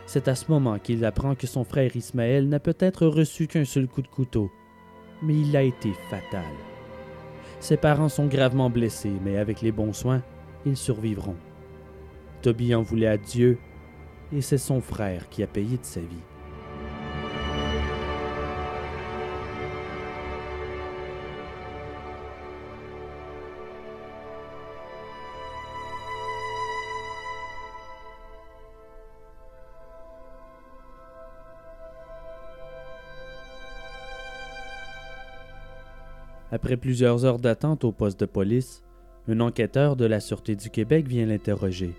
C'est à ce moment qu'il apprend que son frère Ismaël n'a peut-être reçu qu'un seul coup de couteau, mais il a été fatal. Ses parents sont gravement blessés, mais avec les bons soins, ils survivront. Toby en voulait à Dieu, et c'est son frère qui a payé de sa vie. Après plusieurs heures d'attente au poste de police, un enquêteur de la Sûreté du Québec vient l'interroger.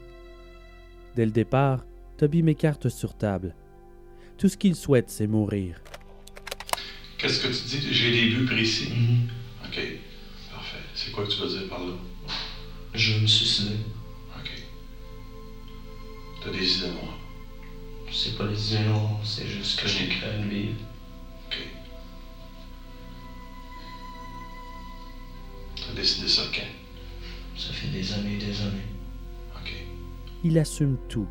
Dès le départ, Toby m'écarte sur table. Tout ce qu'il souhaite, c'est mourir. Qu'est-ce que tu dis? J'ai des buts précis. Mhm. OK. Parfait. C'est quoi que tu veux dire par là? Je veux me suicider. OK. T'as des idées noires. C'est pas les idées noires, c'est juste que j'ai créé une vie. Décidé ça quand? Ça fait des années et des années. OK. Il assume tout.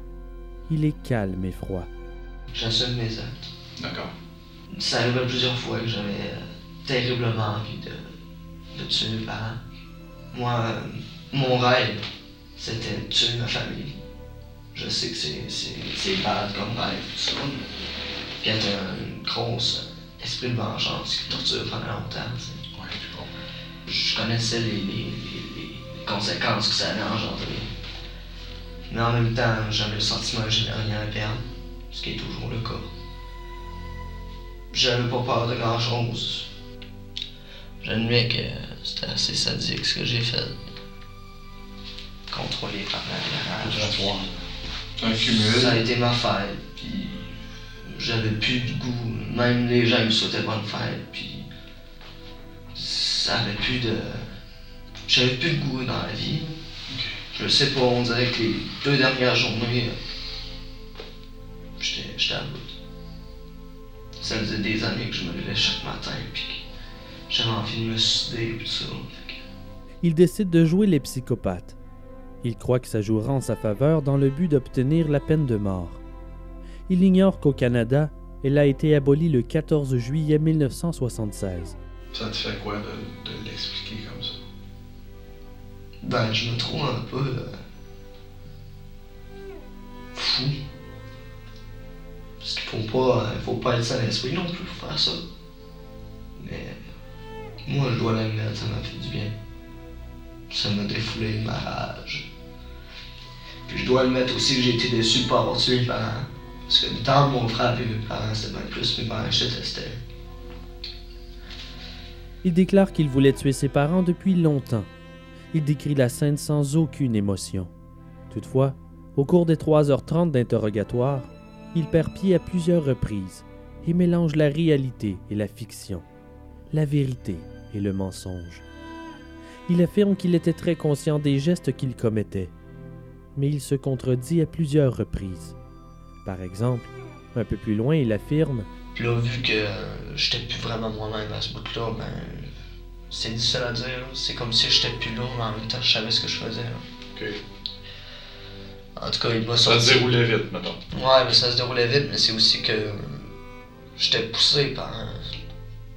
Il est calme et froid. J'assume mes actes. D'accord. Ça arrivait plusieurs fois que j'avais euh, terriblement envie de, de tuer mes parents. Moi, euh, mon rêve, c'était de tuer ma famille. Je sais que c'est, c'est, c'est bad comme rêve, tout ça. Puis être un une grosse euh, esprit de vengeance qui torture pendant longtemps. Je connaissais les, les, les- conséquences que ça allait engendrer. Mais en même temps, j'avais le sentiment que j'avais rien à perdre, ce qui est toujours le cas. J'avais pas peur de grand chose. J'admets que c'était assez sadique ce que j'ai fait. Contrôlé par la cumul. Ça a été ma fête, puis j'avais plus de goût. Même les gens me souhaitaient bonne fête, puis ça avait plus de. J'avais plus de goût dans la vie. OK. Je sais pas, on dirait que les deux dernières journées, j'étais j'étais à bout. Ça faisait des années que je me levais chaque matin, puis que j'avais envie de me suicider, puis tout ça. Que Il décide de jouer les psychopathes. Il croit que ça jouera en sa faveur dans le but d'obtenir la peine de mort. Il ignore qu'au Canada, elle a été abolie le 14 juillet 1976. Ça te fait quoi de, de l'expliquer comme ça? Ben, je me trouve un peu. euh, fou. Parce qu'il faut pas, euh, faut pas être sans esprit non plus pour faire ça. Mais. Moi, je dois l'admettre, ça m'a fait du bien. Ça m'a défoulé ma rage. Puis je dois admettre aussi que j'ai été déçu de pas avoir tué mes parents. Parce que le temps de mon frère et mes parents, c'était bien plus mes parents que je détestais. Il déclare qu'il voulait tuer ses parents depuis longtemps. Il décrit la scène sans aucune émotion. Toutefois, au cours des 3h30 d'interrogatoire, il perd pied à plusieurs reprises et mélange la réalité et la fiction, la vérité et le mensonge. Il affirme qu'il était très conscient des gestes qu'il commettait, mais il se contredit à plusieurs reprises. Par exemple, un peu plus loin, il affirme Puis là, vu que j'étais plus vraiment moi-même à ce bout-là, ben. C'est difficile à dire. C'est comme si j'étais plus là, mais en même temps, je savais ce que je faisais. là. OK. En tout cas, il m'a Ça sorti. se déroulait vite, mettons. Ouais, mais ça se déroulait vite, mais c'est aussi que. J'étais poussé par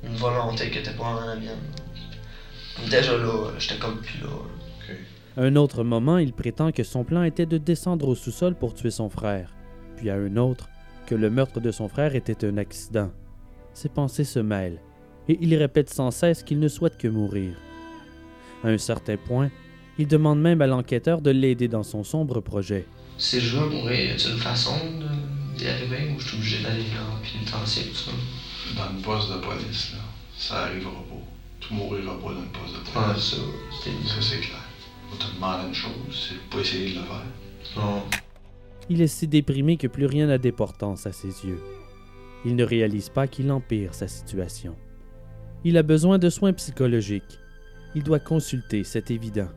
une volonté qui était pas vraiment la mienne. Déjà là, j'étais comme plus là. À un autre moment, il prétend que son plan était de descendre au sous-sol pour tuer son frère, puis à un autre que le meurtre de son frère était un accident. Ses pensées se mêlent, et il répète sans cesse qu'il ne souhaite que mourir. À un certain point, il demande même à l'enquêteur de l'aider dans son sombre projet. Si je veux mourir, y a une façon d'y arriver ou je suis obligé d'aller en pénitencier tout ça? Dans le poste de police, là, ça arrivera pas. Tu mourras pas dans le poste de Ah, police. ça, c'était Ça, c'est clair. Faut te demander une chose, c'est pas essayer de le faire. Non. Il est si déprimé que plus rien n'a d'importance à ses yeux. Il ne réalise pas qu'il empire sa situation. Il a besoin de soins psychologiques. Il doit consulter, c'est évident.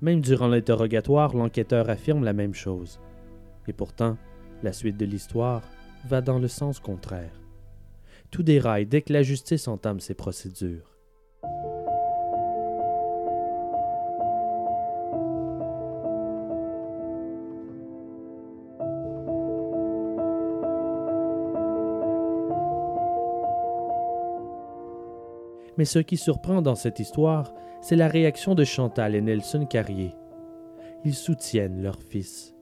Même durant l'interrogatoire, l'enquêteur affirme la même chose. Et pourtant, la suite de l'histoire va dans le sens contraire. Tout déraille dès que la justice entame ses procédures. Mais ce qui surprend dans cette histoire, c'est la réaction de Chantal et Nelson Carrier. Ils soutiennent leur fils.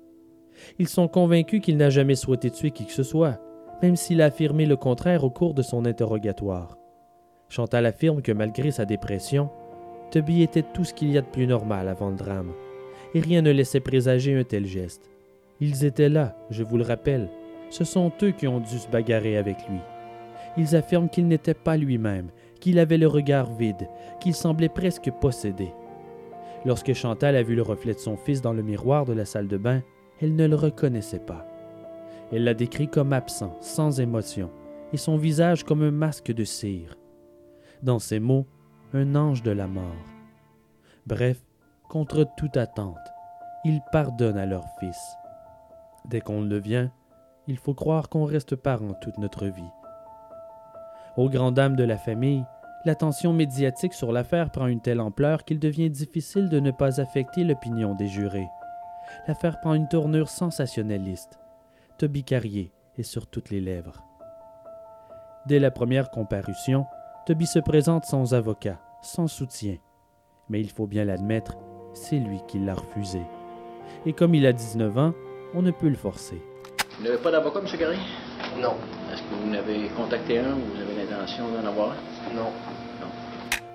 Ils sont convaincus qu'il n'a jamais souhaité tuer qui que ce soit, même s'il a affirmé le contraire au cours de son interrogatoire. Chantal affirme que malgré sa dépression, Toby était tout ce qu'il y a de plus normal avant le drame, et rien ne laissait présager un tel geste. Ils étaient là, je vous le rappelle, ce sont eux qui ont dû se bagarrer avec lui. Ils affirment qu'il n'était pas lui-même, qu'il avait le regard vide, qu'il semblait presque possédé. Lorsque Chantal a vu le reflet de son fils dans le miroir de la salle de bain, elle ne le reconnaissait pas. Elle l'a décrit comme absent, sans émotion, et son visage comme un masque de cire. Dans ces mots, un ange de la mort. Bref, contre toute attente, ils pardonnent à leur fils. Dès qu'on le devient, il faut croire qu'on reste parent toute notre vie. Aux grandes dames de la famille, l'attention médiatique sur l'affaire prend une telle ampleur qu'il devient difficile de ne pas affecter l'opinion des jurés. L'affaire prend une tournure sensationnaliste. Toby Carrier est sur toutes les lèvres. Dès la première comparution, Toby se présente sans avocat, sans soutien. Mais il faut bien l'admettre, c'est lui qui l'a refusé. Et comme il a 19 ans, on ne peut le forcer. Vous n'avez pas d'avocat, M. Garry? Non. Est-ce que vous en avez contacté un ou vous avez d'en avoir? Un? Non.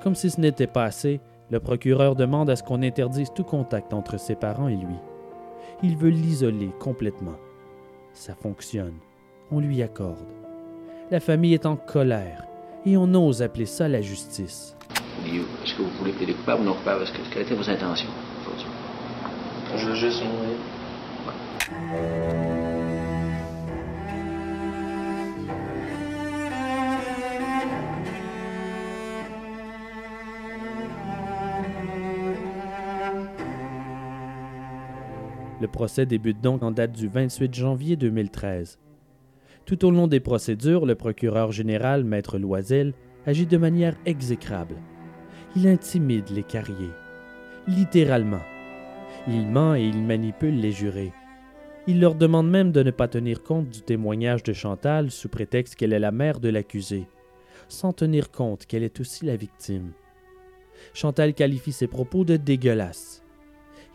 Comme si ce n'était pas assez, le procureur demande à ce qu'on interdise tout contact entre ses parents et lui. Il veut l'isoler complètement. Ça fonctionne. On lui accorde. La famille est en colère et on ose appeler ça la justice. Est-ce que vous voulez plaider coupable ou non coupable? Que- Quelles étaient vos intentions aujourd'hui? Je veux juste mourir. Le procès débute donc en date du 28 janvier 2013. Tout au long des procédures, le procureur général, Maître Loisel, agit de manière exécrable. Il intimide les carriers. Littéralement. Il ment et il manipule les jurés. Il leur demande même de ne pas tenir compte du témoignage de Chantal sous prétexte qu'elle est la mère de l'accusé, sans tenir compte qu'elle est aussi la victime. Chantal qualifie ses propos de dégueulasses.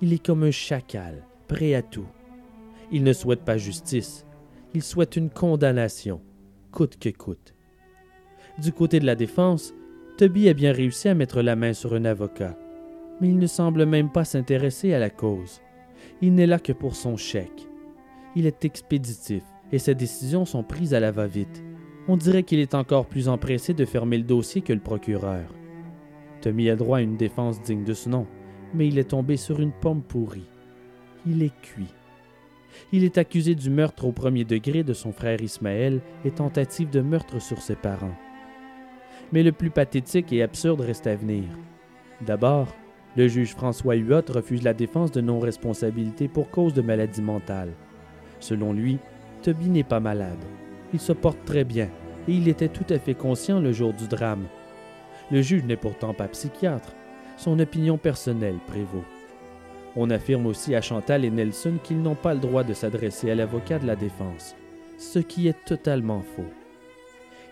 Il est comme un chacal, prêt à tout. Il ne souhaite pas justice, il souhaite une condamnation, coûte que coûte. Du côté de la défense, Toby a bien réussi à mettre la main sur un avocat, mais il ne semble même pas s'intéresser à la cause. Il n'est là que pour son chèque. Il est expéditif et ses décisions sont prises à la va-vite. On dirait qu'il est encore plus empressé de fermer le dossier que le procureur. Tommy a droit à une défense digne de ce nom, mais il est tombé sur une pomme pourrie. Il est cuit. Il est accusé du meurtre au premier degré de son frère Ismaël et tentative de meurtre sur ses parents. Mais le plus pathétique et absurde reste à venir. D'abord, le juge François Huot refuse la défense de non-responsabilité pour cause de maladie mentale. Selon lui, Toby n'est pas malade. Il se porte très bien et il était tout à fait conscient le jour du drame. Le juge n'est pourtant pas psychiatre. Son opinion personnelle prévaut. On affirme aussi à Chantal et Nelson qu'ils n'ont pas le droit de s'adresser à l'avocat de la défense, ce qui est totalement faux.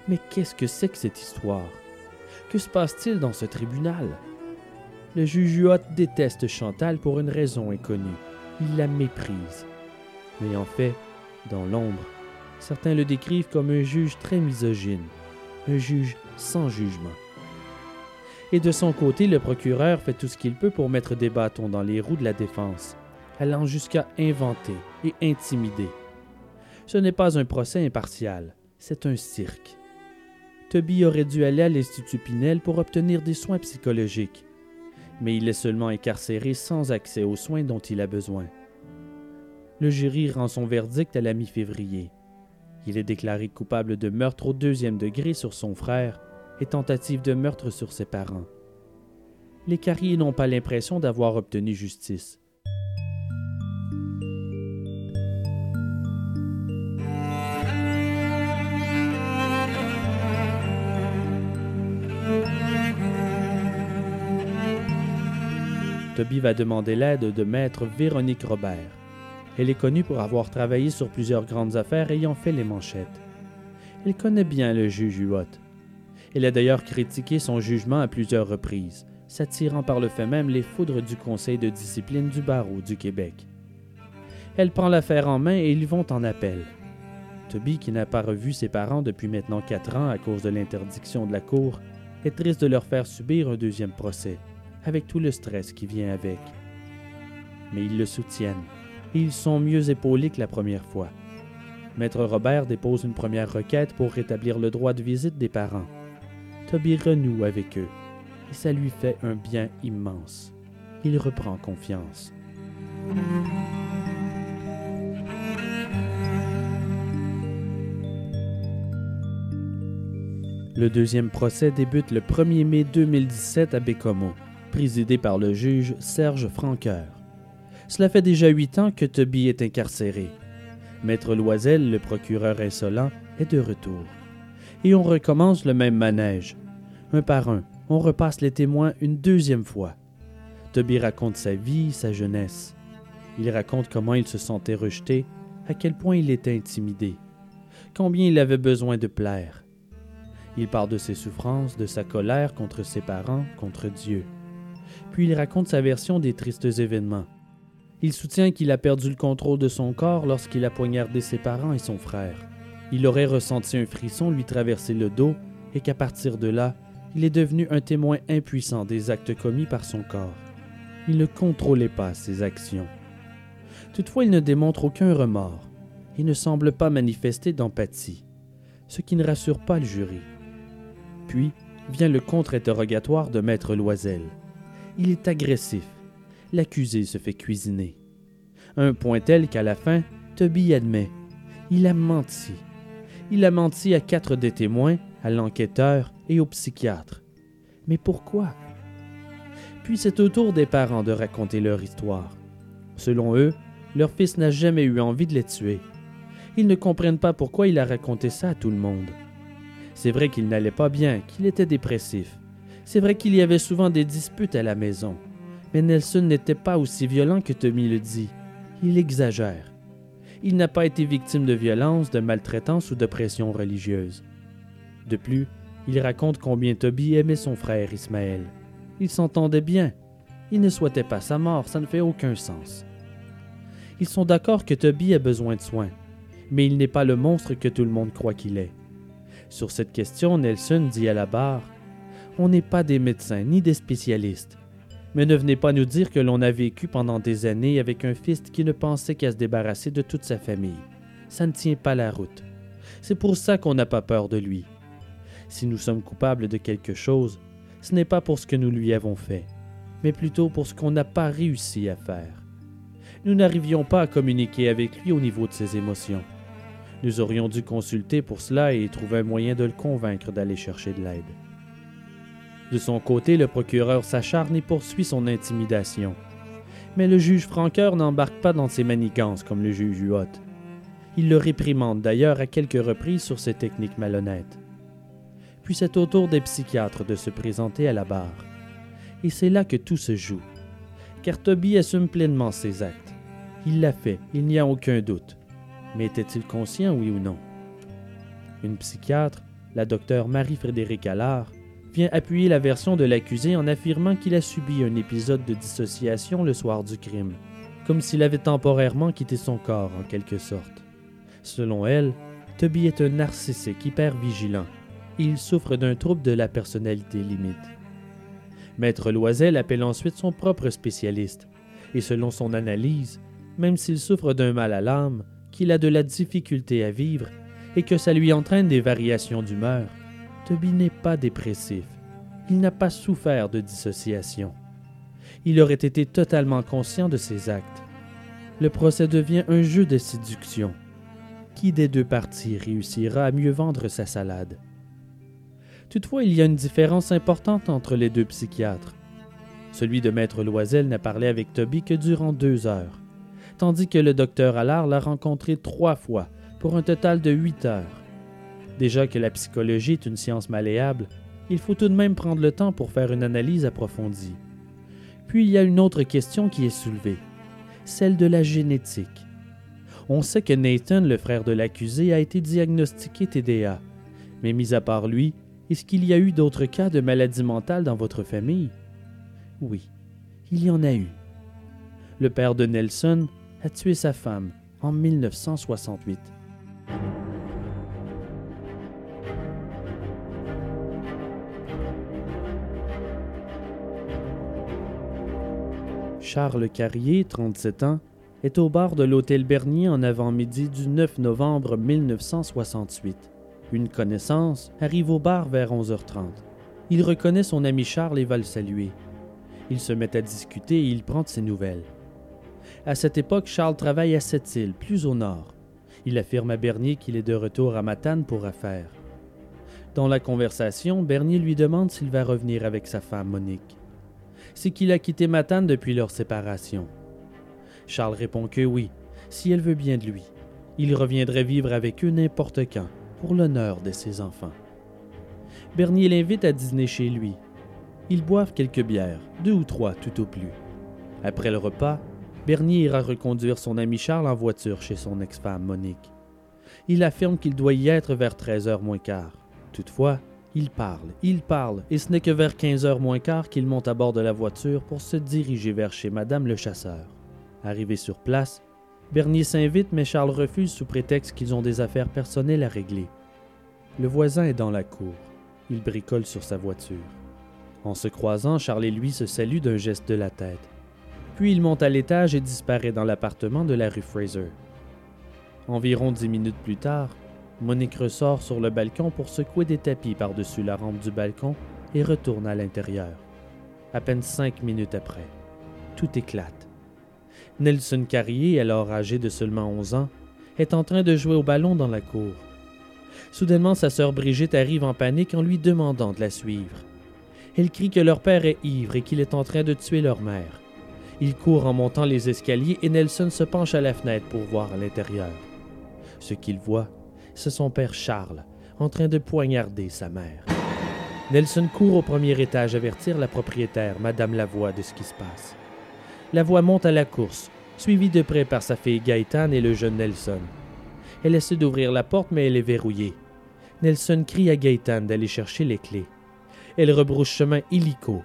Mais qu'est-ce que c'est que cette histoire? Que se passe-t-il dans ce tribunal? Le juge Huot déteste Chantal pour une raison inconnue. Il la méprise. Mais en fait, dans l'ombre, certains le décrivent comme un juge très misogyne, un juge sans jugement. Et de son côté, le procureur fait tout ce qu'il peut pour mettre des bâtons dans les roues de la défense. allant jusqu'à inventer et intimider. Ce n'est pas un procès impartial, c'est un cirque. Toby aurait dû aller à l'Institut Pinel pour obtenir des soins psychologiques, mais il est seulement incarcéré sans accès aux soins dont il a besoin. Le jury rend son verdict à la mi-février. Il est déclaré coupable de meurtre au deuxième degré sur son frère et tentative de meurtre sur ses parents. Les Carriers n'ont pas l'impression d'avoir obtenu justice. Toby va demander l'aide de maître Véronique Robert. Elle est connue pour avoir travaillé sur plusieurs grandes affaires ayant fait les manchettes. Elle connaît bien le juge Huot. Elle a d'ailleurs critiqué son jugement à plusieurs reprises, s'attirant par le fait même les foudres du Conseil de discipline du barreau du Québec. Elle prend l'affaire en main et ils vont en appel. Toby, qui n'a pas revu ses parents depuis maintenant quatre ans à cause de l'interdiction de la cour, est triste de leur faire subir un deuxième procès avec tout le stress qui vient avec. Mais ils le soutiennent et ils sont mieux épaulés que la première fois. Maître Robert dépose une première requête pour rétablir le droit de visite des parents. Toby renoue avec eux et ça lui fait un bien immense. Il reprend confiance. Le deuxième procès débute le 1er mai 2017 à Bécomo présidé par le juge Serge Franqueur. Cela fait déjà huit ans que Toby est incarcéré. Maître Loisel, le procureur insolent, est de retour. Et on recommence le même manège. Un par un, on repasse les témoins une deuxième fois. Toby raconte sa vie, sa jeunesse. Il raconte comment il se sentait rejeté, à quel point il était intimidé, combien il avait besoin de plaire. Il parle de ses souffrances, de sa colère contre ses parents, contre Dieu puis il raconte sa version des tristes événements. Il soutient qu'il a perdu le contrôle de son corps lorsqu'il a poignardé ses parents et son frère. Il aurait ressenti un frisson lui traverser le dos et qu'à partir de là, il est devenu un témoin impuissant des actes commis par son corps. Il ne contrôlait pas ses actions. Toutefois, il ne démontre aucun remords et ne semble pas manifester d'empathie, ce qui ne rassure pas le jury. Puis vient le contre-interrogatoire de Maître Loisel. Il est agressif. L'accusé se fait cuisiner. un point tel qu'à la fin, Toby admet. Il a menti. Il a menti à quatre des témoins, à l'enquêteur et au psychiatre. Mais pourquoi? Puis c'est au tour des parents de raconter leur histoire. Selon eux, leur fils n'a jamais eu envie de les tuer. Ils ne comprennent pas pourquoi il a raconté ça à tout le monde. C'est vrai qu'il n'allait pas bien, qu'il était dépressif. C'est vrai qu'il y avait souvent des disputes à la maison, mais Nelson n'était pas aussi violent que Tommy le dit. Il exagère. Il n'a pas été victime de violence, de maltraitance ou de pression religieuse. De plus, il raconte combien Toby aimait son frère Ismaël. Ils s'entendaient bien. Il ne souhaitait pas sa mort, ça ne fait aucun sens. Ils sont d'accord que Toby a besoin de soins, mais il n'est pas le monstre que tout le monde croit qu'il est. Sur cette question, Nelson dit à la barre on n'est pas des médecins ni des spécialistes. Mais ne venez pas nous dire que l'on a vécu pendant des années avec un fils qui ne pensait qu'à se débarrasser de toute sa famille. Ça ne tient pas la route. C'est pour ça qu'on n'a pas peur de lui. Si nous sommes coupables de quelque chose, ce n'est pas pour ce que nous lui avons fait, mais plutôt pour ce qu'on n'a pas réussi à faire. Nous n'arrivions pas à communiquer avec lui au niveau de ses émotions. Nous aurions dû consulter pour cela et trouver un moyen de le convaincre d'aller chercher de l'aide. De son côté, le procureur s'acharne et poursuit son intimidation. Mais le juge Franqueur n'embarque pas dans ses manigances comme le juge Huot. Il le réprimande d'ailleurs à quelques reprises sur ses techniques malhonnêtes. Puis c'est au tour des psychiatres de se présenter à la barre. Et c'est là que tout se joue. Car Toby assume pleinement ses actes. Il l'a fait, il n'y a aucun doute. Mais était-il conscient, oui ou non? Une psychiatre, la docteure Marie-Frédérique Allard, appuyer la version de l'accusé en affirmant qu'il a subi un épisode de dissociation le soir du crime, comme s'il avait temporairement quitté son corps en quelque sorte. Selon elle, Toby est un narcissique hyper vigilant et il souffre d'un trouble de la personnalité limite. Maître Loisel appelle ensuite son propre spécialiste et selon son analyse, même s'il souffre d'un mal à l'âme, qu'il a de la difficulté à vivre et que ça lui entraîne des variations d'humeur, Toby n'est pas dépressif. Il n'a pas souffert de dissociation. Il aurait été totalement conscient de ses actes. Le procès devient un jeu de séduction. Qui des deux parties réussira à mieux vendre sa salade? Toutefois, il y a une différence importante entre les deux psychiatres. Celui de Maître Loisel n'a parlé avec Toby que durant deux heures, tandis que le docteur Allard l'a rencontré trois fois, pour un total de huit heures. Déjà que la psychologie est une science malléable, il faut tout de même prendre le temps pour faire une analyse approfondie. Puis il y a une autre question qui est soulevée, celle de la génétique. On sait que Nathan, le frère de l'accusé, a été diagnostiqué TDA, mais mis à part lui, est-ce qu'il y a eu d'autres cas de maladie mentale dans votre famille? Oui, il y en a eu. Le père de Nelson a tué sa femme en 1968. Charles Carrier, 37 ans, est au bar de l'hôtel Bernier en avant-midi du 9 novembre 1968. Une connaissance arrive au bar vers 11h30. Il reconnaît son ami Charles et va le saluer. Ils se mettent à discuter et il prend de ses nouvelles. À cette époque, Charles travaille à Sept-Îles, plus au nord. Il affirme à Bernier qu'il est de retour à Matane pour affaires. Dans la conversation, Bernier lui demande s'il va revenir avec sa femme Monique. C'est qu'il a quitté Matane depuis leur séparation. Charles répond que oui, si elle veut bien de lui. Il reviendrait vivre avec eux n'importe quand, pour l'honneur de ses enfants. Bernier l'invite à dîner chez lui. Ils boivent quelques bières, deux ou trois tout au plus. Après le repas, Bernier ira reconduire son ami Charles en voiture chez son ex-femme Monique. Il affirme qu'il doit y être vers 13 heures moins quart. Toutefois, il parle, il parle, et ce n'est que vers 15 heures moins quart qu'il monte à bord de la voiture pour se diriger vers chez Madame le chasseur. Arrivé sur place, Bernier s'invite, mais Charles refuse sous prétexte qu'ils ont des affaires personnelles à régler. Le voisin est dans la cour. Il bricole sur sa voiture. En se croisant, Charles et lui se saluent d'un geste de la tête. Puis il monte à l'étage et disparaît dans l'appartement de la rue Fraser. Environ dix minutes plus tard, Monique ressort sur le balcon pour secouer des tapis par-dessus la rampe du balcon et retourne à l'intérieur. À peine cinq minutes après, tout éclate. Nelson Carrier, alors âgé de seulement 11 ans, est en train de jouer au ballon dans la cour. Soudainement, sa sœur Brigitte arrive en panique en lui demandant de la suivre. Elle crie que leur père est ivre et qu'il est en train de tuer leur mère. Il court en montant les escaliers et Nelson se penche à la fenêtre pour voir à l'intérieur. Ce qu'il voit, c'est son père Charles en train de poignarder sa mère. Nelson court au premier étage avertir la propriétaire, Madame Lavoie, de ce qui se passe. Lavoie monte à la course, suivie de près par sa fille Gaëtane et le jeune Nelson. Elle essaie d'ouvrir la porte, mais elle est verrouillée. Nelson crie à Gaëtane d'aller chercher les clés. Elle rebrousse chemin illico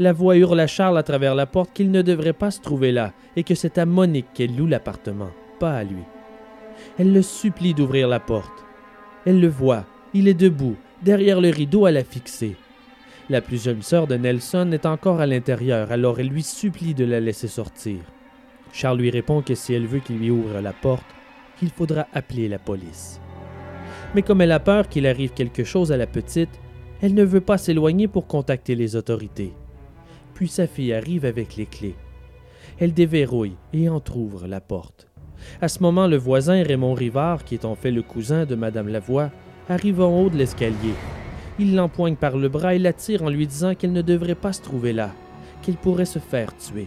la voix hurle à Charles à travers la porte qu'il ne devrait pas se trouver là et que c'est à Monique qu'elle loue l'appartement, pas à lui. Elle le supplie d'ouvrir la porte. Elle le voit, il est debout, derrière le rideau à la fixer. La plus jeune sœur de Nelson est encore à l'intérieur, alors elle lui supplie de la laisser sortir. Charles lui répond que si elle veut qu'il lui ouvre la porte, il faudra appeler la police. Mais comme elle a peur qu'il arrive quelque chose à la petite, elle ne veut pas s'éloigner pour contacter les autorités puis sa fille arrive avec les clés. Elle déverrouille et entr'ouvre la porte. À ce moment, le voisin Raymond Rivard, qui est en fait le cousin de Madame Lavoie, arrive en haut de l'escalier. Il l'empoigne par le bras et l'attire en lui disant qu'elle ne devrait pas se trouver là, qu'elle pourrait se faire tuer.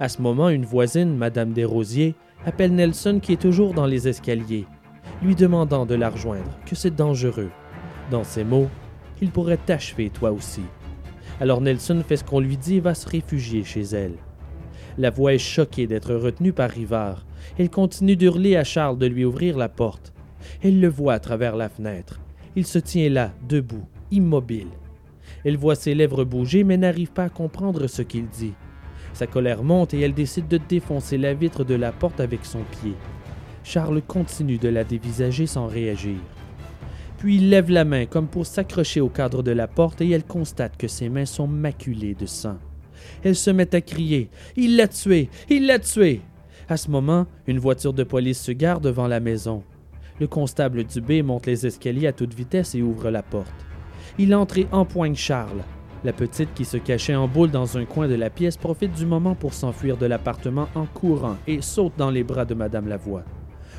À ce moment, une voisine, Madame Desrosiers, appelle Nelson qui est toujours dans les escaliers, lui demandant de la rejoindre, que c'est dangereux. Dans ces mots, il pourrait t'achever toi aussi. Alors Nelson fait ce qu'on lui dit et va se réfugier chez elle. La voix est choquée d'être retenue par Rivard. Elle continue d'hurler à Charles de lui ouvrir la porte. Elle le voit à travers la fenêtre. Il se tient là, debout, immobile. Elle voit ses lèvres bouger mais n'arrive pas à comprendre ce qu'il dit. Sa colère monte et elle décide de défoncer la vitre de la porte avec son pied. Charles continue de la dévisager sans réagir. Puis il lève la main comme pour s'accrocher au cadre de la porte et elle constate que ses mains sont maculées de sang. Elle se met à crier Il l'a tué Il l'a tué À ce moment, une voiture de police se gare devant la maison. Le constable Dubé monte les escaliers à toute vitesse et ouvre la porte. Il entre et empoigne Charles. La petite qui se cachait en boule dans un coin de la pièce profite du moment pour s'enfuir de l'appartement en courant et saute dans les bras de Madame Lavoie.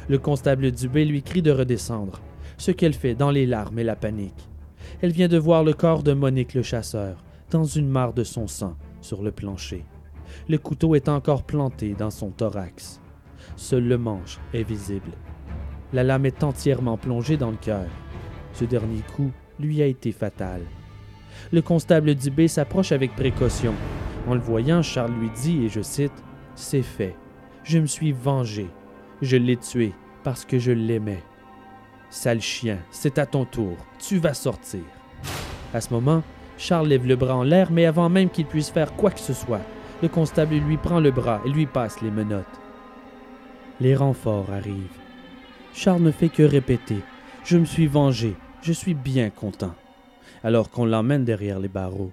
Le constable Dubé lui crie de redescendre, ce qu'elle fait dans les larmes et la panique. Elle vient de voir le corps de Monique le chasseur, dans une mare de son sang, sur le plancher. Le couteau est encore planté dans son thorax. Seul le manche est visible. La lame est entièrement plongée dans le cœur. Ce dernier coup lui a été fatal. Le constable Dubé s'approche avec précaution. En le voyant, Charles lui dit, et je cite, C'est fait. Je me suis vengé. Je l'ai tué parce que je l'aimais. Sale chien, c'est à ton tour. Tu vas sortir. À ce moment, Charles lève le bras en l'air, mais avant même qu'il puisse faire quoi que ce soit, le constable lui prend le bras et lui passe les menottes. Les renforts arrivent. Charles ne fait que répéter Je me suis vengé, je suis bien content, alors qu'on l'emmène derrière les barreaux.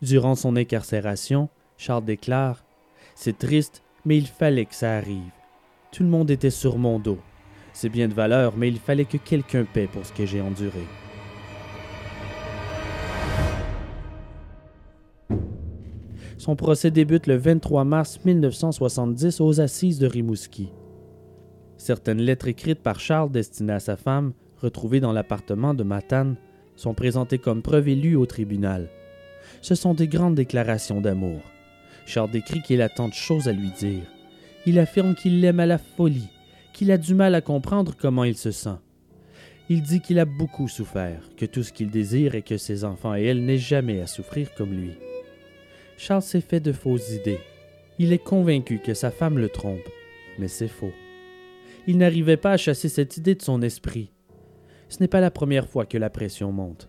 Durant son incarcération, Charles déclare C'est triste, mais il fallait que ça arrive. Tout le monde était sur mon dos. C'est bien de valeur, mais il fallait que quelqu'un paie pour ce que j'ai enduré. Son procès débute le 23 mars 1970 aux assises de Rimouski. Certaines lettres écrites par Charles destinées à sa femme, retrouvées dans l'appartement de Matane, sont présentées comme preuve et au tribunal. Ce sont des grandes déclarations d'amour. Charles décrit qu'il a tant de choses à lui dire. Il affirme qu'il l'aime à la folie, qu'il a du mal à comprendre comment il se sent. Il dit qu'il a beaucoup souffert, que tout ce qu'il désire est que ses enfants et elle n'aient jamais à souffrir comme lui. Charles s'est fait de fausses idées. Il est convaincu que sa femme le trompe, mais c'est faux. Il n'arrivait pas à chasser cette idée de son esprit. Ce n'est pas la première fois que la pression monte.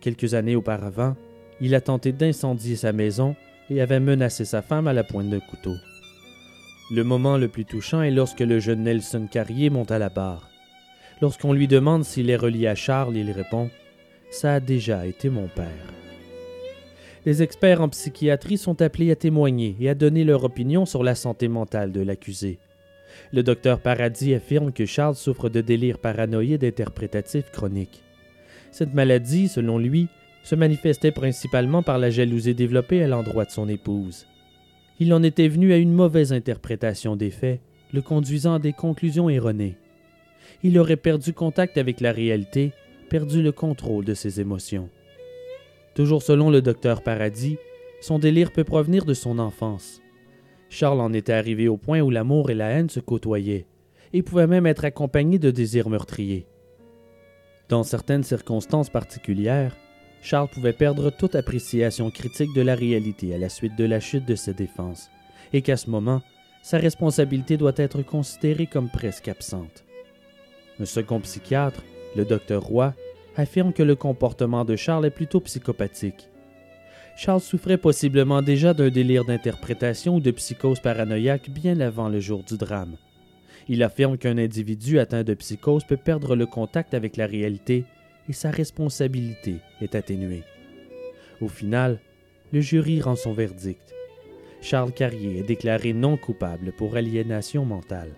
Quelques années auparavant, il a tenté d'incendier sa maison et avait menacé sa femme à la pointe d'un couteau. Le moment le plus touchant est lorsque le jeune Nelson Carrier monte à la barre. Lorsqu'on lui demande s'il est relié à Charles, il répond Ça a déjà été mon père. Les experts en psychiatrie sont appelés à témoigner et à donner leur opinion sur la santé mentale de l'accusé. Le docteur Paradis affirme que Charles souffre de délire paranoïde interprétatif chronique. Cette maladie, selon lui, se manifestait principalement par la jalousie développée à l'endroit de son épouse. Il en était venu à une mauvaise interprétation des faits, le conduisant à des conclusions erronées. Il aurait perdu contact avec la réalité, perdu le contrôle de ses émotions. Toujours selon le docteur Paradis, son délire peut provenir de son enfance. Charles en était arrivé au point où l'amour et la haine se côtoyaient, et pouvait même être accompagné de désirs meurtriers. Dans certaines circonstances particulières, Charles pouvait perdre toute appréciation critique de la réalité à la suite de la chute de ses défenses, et qu'à ce moment, sa responsabilité doit être considérée comme presque absente. Un second psychiatre, le docteur Roy, affirme que le comportement de Charles est plutôt psychopathique. Charles souffrait possiblement déjà d'un délire d'interprétation ou de psychose paranoïaque bien avant le jour du drame. Il affirme qu'un individu atteint de psychose peut perdre le contact avec la réalité et sa responsabilité est atténuée. Au final, le jury rend son verdict. Charles Carrier est déclaré non coupable pour aliénation mentale.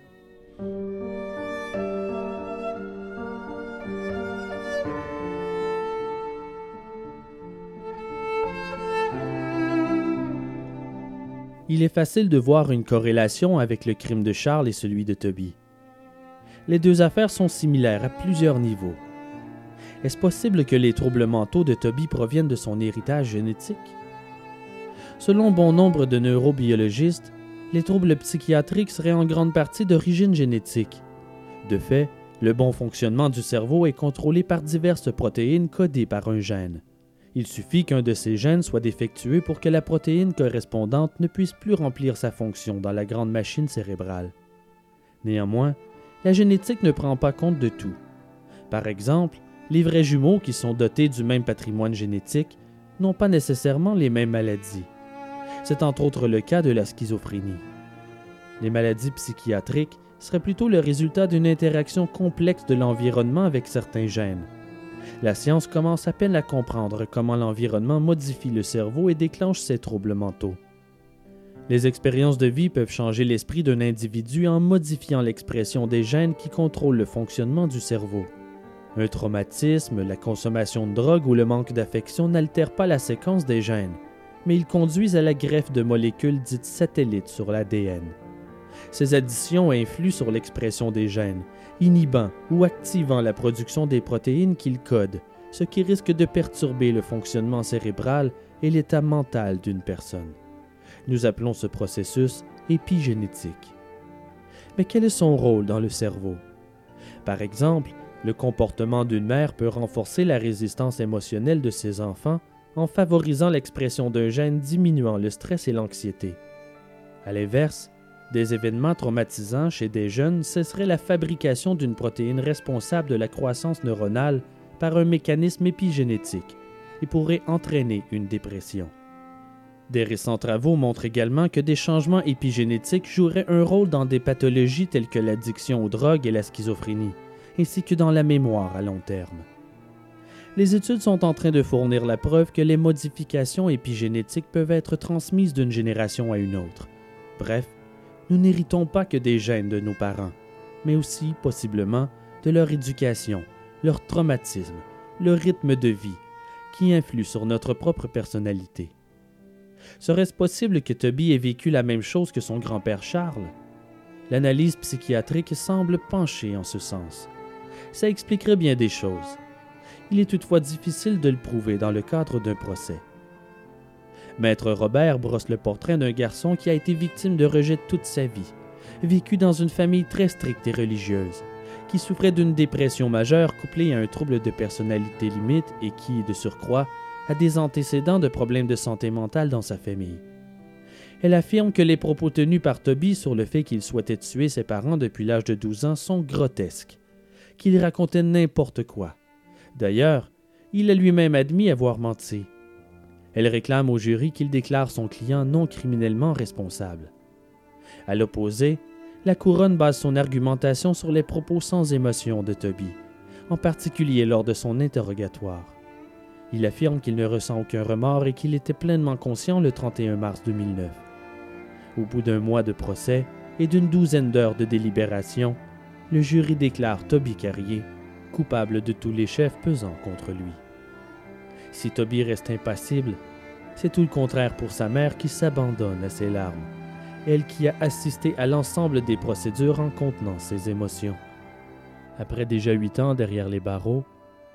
Il est facile de voir une corrélation avec le crime de Charles et celui de Toby. Les deux affaires sont similaires à plusieurs niveaux. Est-ce possible que les troubles mentaux de Toby proviennent de son héritage génétique? Selon bon nombre de neurobiologistes, les troubles psychiatriques seraient en grande partie d'origine génétique. De fait, le bon fonctionnement du cerveau est contrôlé par diverses protéines codées par un gène. Il suffit qu'un de ces gènes soit défectueux pour que la protéine correspondante ne puisse plus remplir sa fonction dans la grande machine cérébrale. Néanmoins, la génétique ne prend pas compte de tout. Par exemple, les vrais jumeaux qui sont dotés du même patrimoine génétique n'ont pas nécessairement les mêmes maladies. C'est entre autres le cas de la schizophrénie. Les maladies psychiatriques seraient plutôt le résultat d'une interaction complexe de l'environnement avec certains gènes. La science commence à peine à comprendre comment l'environnement modifie le cerveau et déclenche ces troubles mentaux. Les expériences de vie peuvent changer l'esprit d'un individu en modifiant l'expression des gènes qui contrôlent le fonctionnement du cerveau. Un traumatisme, la consommation de drogue ou le manque d'affection n'altèrent pas la séquence des gènes, mais ils conduisent à la greffe de molécules dites satellites sur l'ADN. Ces additions influent sur l'expression des gènes, inhibant ou activant la production des protéines qu'ils codent, ce qui risque de perturber le fonctionnement cérébral et l'état mental d'une personne. Nous appelons ce processus épigénétique. Mais quel est son rôle dans le cerveau? Par exemple, le comportement d'une mère peut renforcer la résistance émotionnelle de ses enfants en favorisant l'expression d'un gène diminuant le stress et l'anxiété. À l'inverse, des événements traumatisants chez des jeunes cesseraient la fabrication d'une protéine responsable de la croissance neuronale par un mécanisme épigénétique et pourraient entraîner une dépression. Des récents travaux montrent également que des changements épigénétiques joueraient un rôle dans des pathologies telles que l'addiction aux drogues et la schizophrénie, ainsi que dans la mémoire à long terme. Les études sont en train de fournir la preuve que les modifications épigénétiques peuvent être transmises d'une génération à une autre. Bref, nous n'héritons pas que des gènes de nos parents, mais aussi, possiblement, de leur éducation, leur traumatisme, leur rythme de vie, qui influent sur notre propre personnalité. Serait-ce possible que Toby ait vécu la même chose que son grand-père Charles? L'analyse psychiatrique semble pencher en ce sens. Ça expliquerait bien des choses. Il est toutefois difficile de le prouver dans le cadre d'un procès. Maître Robert brosse le portrait d'un garçon qui a été victime de rejet toute sa vie, vécu dans une famille très stricte et religieuse, qui souffrait d'une dépression majeure couplée à un trouble de personnalité limite et qui, de surcroît, a des antécédents de problèmes de santé mentale dans sa famille. Elle affirme que les propos tenus par Toby sur le fait qu'il souhaitait tuer ses parents depuis l'âge de 12 ans sont grotesques, qu'il racontait n'importe quoi. D'ailleurs, il a lui-même admis avoir menti. Elle réclame au jury qu'il déclare son client non criminellement responsable. À l'opposé, la couronne base son argumentation sur les propos sans émotion de Toby, en particulier lors de son interrogatoire. Il affirme qu'il ne ressent aucun remords et qu'il était pleinement conscient le 31 mars 2009. Au bout d'un mois de procès et d'une douzaine d'heures de délibération, le jury déclare Toby Carrier coupable de tous les chefs pesant contre lui. Si Toby reste impassible, c'est tout le contraire pour sa mère qui s'abandonne à ses larmes, elle qui a assisté à l'ensemble des procédures en contenant ses émotions. Après déjà huit ans derrière les barreaux,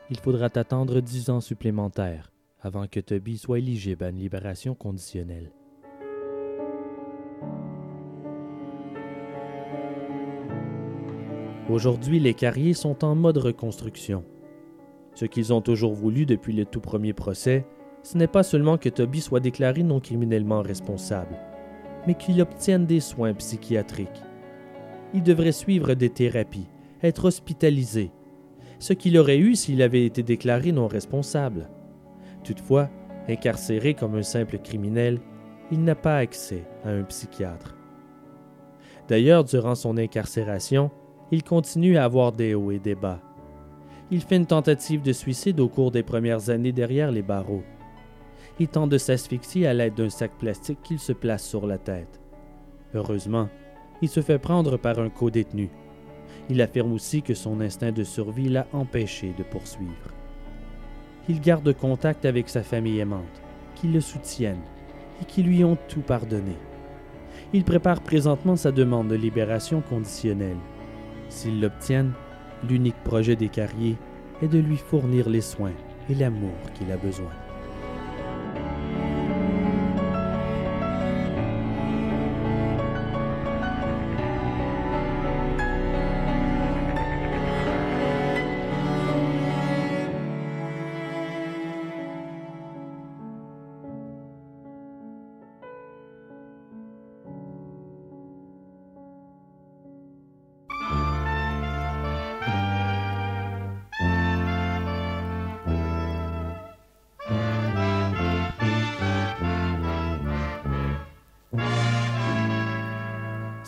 il faudra attendre dix ans supplémentaires avant que Toby soit éligible à une libération conditionnelle. Aujourd'hui, les carriers sont en mode reconstruction. Ce qu'ils ont toujours voulu depuis le tout premier procès, ce n'est pas seulement que Toby soit déclaré non criminellement responsable, mais qu'il obtienne des soins psychiatriques. Il devrait suivre des thérapies, être hospitalisé, ce qu'il aurait eu s'il avait été déclaré non responsable. Toutefois, incarcéré comme un simple criminel, il n'a pas accès à un psychiatre. D'ailleurs, durant son incarcération, il continue à avoir des hauts et des bas. Il fait une tentative de suicide au cours des premières années derrière les barreaux. Il tente de s'asphyxier à l'aide d'un sac plastique qu'il se place sur la tête. Heureusement, il se fait prendre par un co-détenu. Il affirme aussi que son instinct de survie l'a empêché de poursuivre. Il garde contact avec sa famille aimante, qui le soutiennent et qui lui ont tout pardonné. Il prépare présentement sa demande de libération conditionnelle. S'ils l'obtiennent, l'unique projet des carriers est de lui fournir les soins et l'amour qu'il a besoin.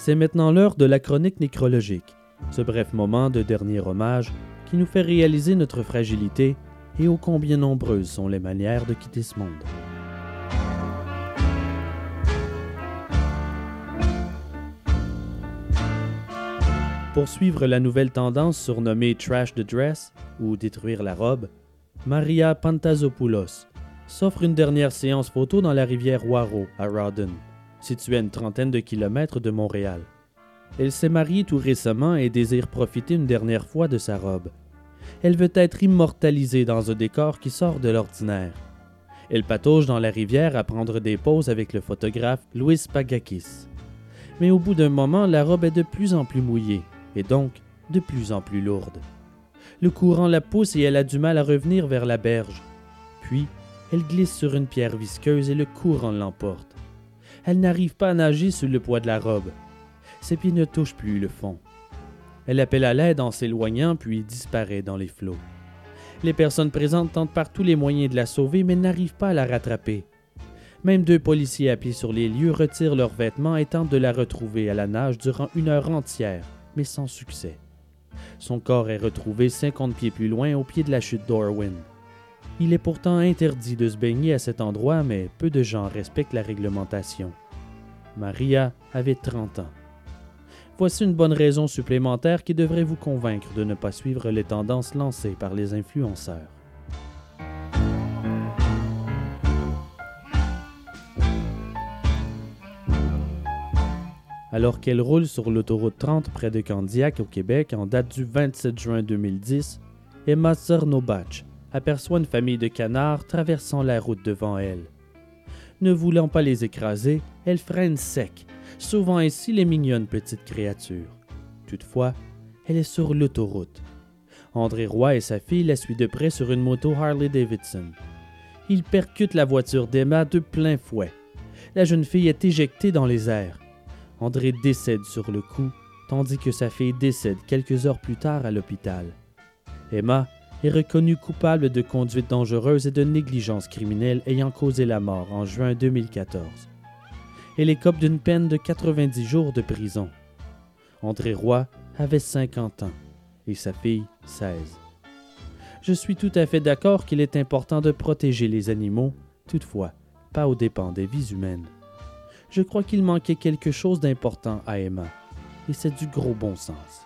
C'est maintenant l'heure de la chronique nécrologique, ce bref moment de dernier hommage qui nous fait réaliser notre fragilité et ô combien nombreuses sont les manières de quitter ce monde. Pour suivre la nouvelle tendance surnommée Trash the Dress ou Détruire la robe, Maria Pantazopoulos s'offre une dernière séance photo dans la rivière Waro à Rawdon située à une trentaine de kilomètres de Montréal. Elle s'est mariée tout récemment et désire profiter une dernière fois de sa robe. Elle veut être immortalisée dans un décor qui sort de l'ordinaire. Elle patauge dans la rivière à prendre des poses avec le photographe Louis Pagakis. Mais au bout d'un moment, la robe est de plus en plus mouillée et donc de plus en plus lourde. Le courant la pousse et elle a du mal à revenir vers la berge. Puis, elle glisse sur une pierre visqueuse et le courant l'emporte. Elle n'arrive pas à nager sous le poids de la robe. Ses pieds ne touchent plus le fond. Elle appelle à l'aide en s'éloignant puis disparaît dans les flots. Les personnes présentes tentent par tous les moyens de la sauver mais n'arrivent pas à la rattraper. Même deux policiers appelés sur les lieux retirent leurs vêtements et tentent de la retrouver à la nage durant une heure entière, mais sans succès. Son corps est retrouvé 50 pieds plus loin au pied de la chute d'Orwin. Il est pourtant interdit de se baigner à cet endroit, mais peu de gens respectent la réglementation. Maria avait 30 ans. Voici une bonne raison supplémentaire qui devrait vous convaincre de ne pas suivre les tendances lancées par les influenceurs. Alors qu'elle roule sur l'autoroute 30 près de Candiac au Québec en date du 27 juin 2010, Emma Zernobach aperçoit une famille de canards traversant la route devant elle. Ne voulant pas les écraser, elle freine sec, sauvant ainsi les mignonnes petites créatures. Toutefois, elle est sur l'autoroute. André Roy et sa fille la suivent de près sur une moto Harley Davidson. Ils percutent la voiture d'Emma de plein fouet. La jeune fille est éjectée dans les airs. André décède sur le coup, tandis que sa fille décède quelques heures plus tard à l'hôpital. Emma est reconnue coupable de conduite dangereuse et de négligence criminelle ayant causé la mort en juin 2014. Elle écope d'une peine de 90 jours de prison. André Roy avait 50 ans et sa fille 16. Je suis tout à fait d'accord qu'il est important de protéger les animaux, toutefois, pas aux dépens des vies humaines je crois qu'il manquait quelque chose d'important à Emma, et c'est du gros bon sens.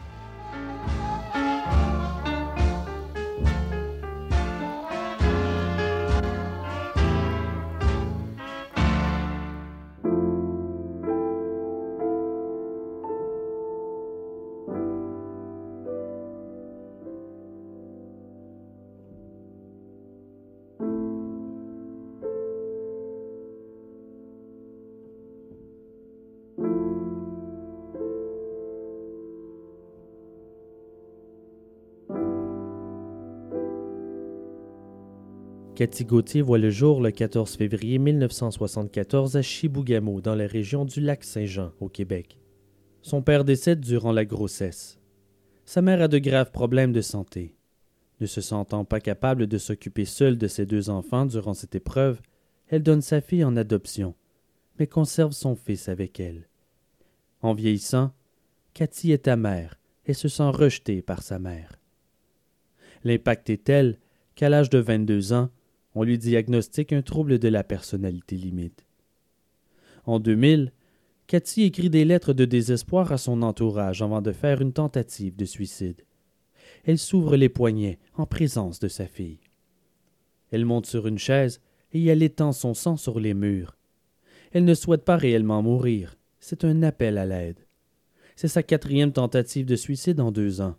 Cathy Gauthier voit le jour le 14 février 1974 à Chibougamau, dans la région du lac Saint-Jean, au Québec. Son père décède durant la grossesse. Sa mère a de graves problèmes de santé. Ne se sentant pas capable de s'occuper seule de ses deux enfants durant cette épreuve, elle donne sa fille en adoption, mais conserve son fils avec elle. En vieillissant, Cathy est amère et se sent rejetée par sa mère. L'impact est tel qu'à l'âge de 22 ans, on lui diagnostique un trouble de la personnalité limite. En 2000, Cathy écrit des lettres de désespoir à son entourage avant de faire une tentative de suicide. Elle s'ouvre les poignets en présence de sa fille. Elle monte sur une chaise et elle étend son sang sur les murs. Elle ne souhaite pas réellement mourir. C'est un appel à l'aide. C'est sa quatrième tentative de suicide en deux ans.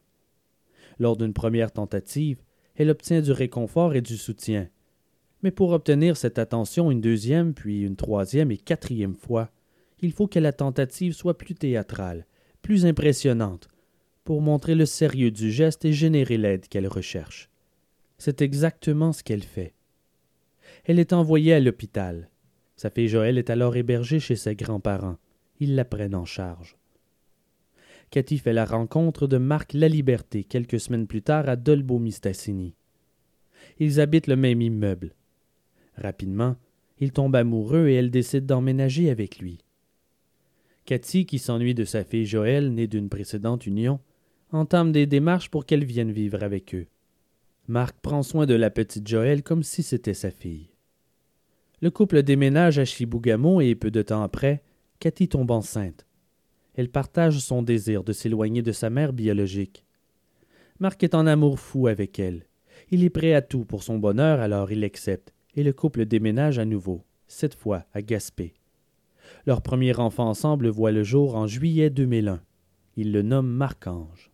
Lors d'une première tentative, elle obtient du réconfort et du soutien, mais pour obtenir cette attention une deuxième, puis une troisième et quatrième fois, il faut que la tentative soit plus théâtrale, plus impressionnante, pour montrer le sérieux du geste et générer l'aide qu'elle recherche. C'est exactement ce qu'elle fait. Elle est envoyée à l'hôpital. Sa fille Joël est alors hébergée chez ses grands-parents. Ils la prennent en charge. Cathy fait la rencontre de Marc Laliberté quelques semaines plus tard à Dolbeau-Mistassini. Ils habitent le même immeuble. Rapidement, il tombe amoureux et elle décide d'emménager avec lui. Cathy, qui s'ennuie de sa fille Joël, née d'une précédente union, entame des démarches pour qu'elle vienne vivre avec eux. Marc prend soin de la petite Joël comme si c'était sa fille. Le couple déménage à Chibougamau et peu de temps après, Cathy tombe enceinte. elle partage son désir de s'éloigner de sa mère biologique. Marc est en amour fou avec elle. Il est prêt à tout pour son bonheur, alors il accepte, et le couple déménage à nouveau, cette fois à Gaspé. Leur premier enfant ensemble voit le jour en juillet 2001. Il le nomme Marc-Ange.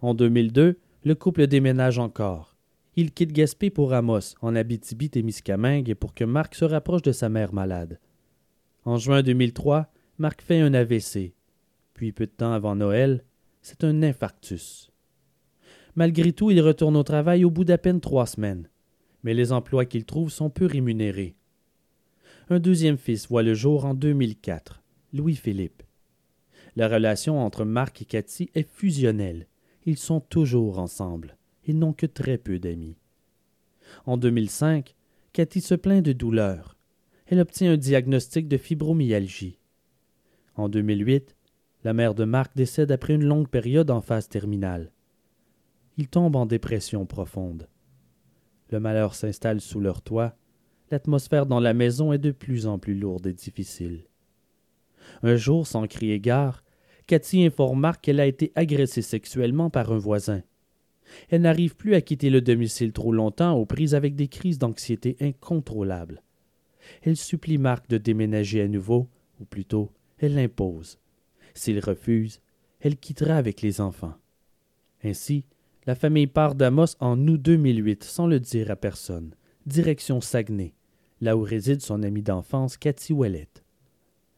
En 2002, le couple déménage encore. Il quitte Gaspé pour Amos, en Abitibi-Témiscamingue, pour que Marc se rapproche de sa mère malade. En juin 2003, Marc fait un AVC. Puis, peu de temps avant Noël, c'est un infarctus. Malgré tout, il retourne au travail au bout d'à peine trois semaines. Mais les emplois qu'il trouve sont peu rémunérés. Un deuxième fils voit le jour en 2004, Louis-Philippe. La relation entre Marc et Cathy est fusionnelle. Ils sont toujours ensemble. Ils n'ont que très peu d'amis. En 2005, Cathy se plaint de douleurs. Elle obtient un diagnostic de fibromyalgie. En 2008, la mère de Marc décède après une longue période en phase terminale. Ils tombent en dépression profonde. Le malheur s'installe sous leur toit. L'atmosphère dans la maison est de plus en plus lourde et difficile. Un jour, sans crier gare, Cathy informe Marc qu'elle a été agressée sexuellement par un voisin. Elle n'arrive plus à quitter le domicile trop longtemps aux prises avec des crises d'anxiété incontrôlables. Elle supplie Marc de déménager à nouveau, ou plutôt, elle l'impose. S'il refuse, elle quittera avec les enfants. Ainsi, la famille part d'Amos en août 2008 sans le dire à personne, direction Saguenay, là où réside son amie d'enfance Cathy Ouellette.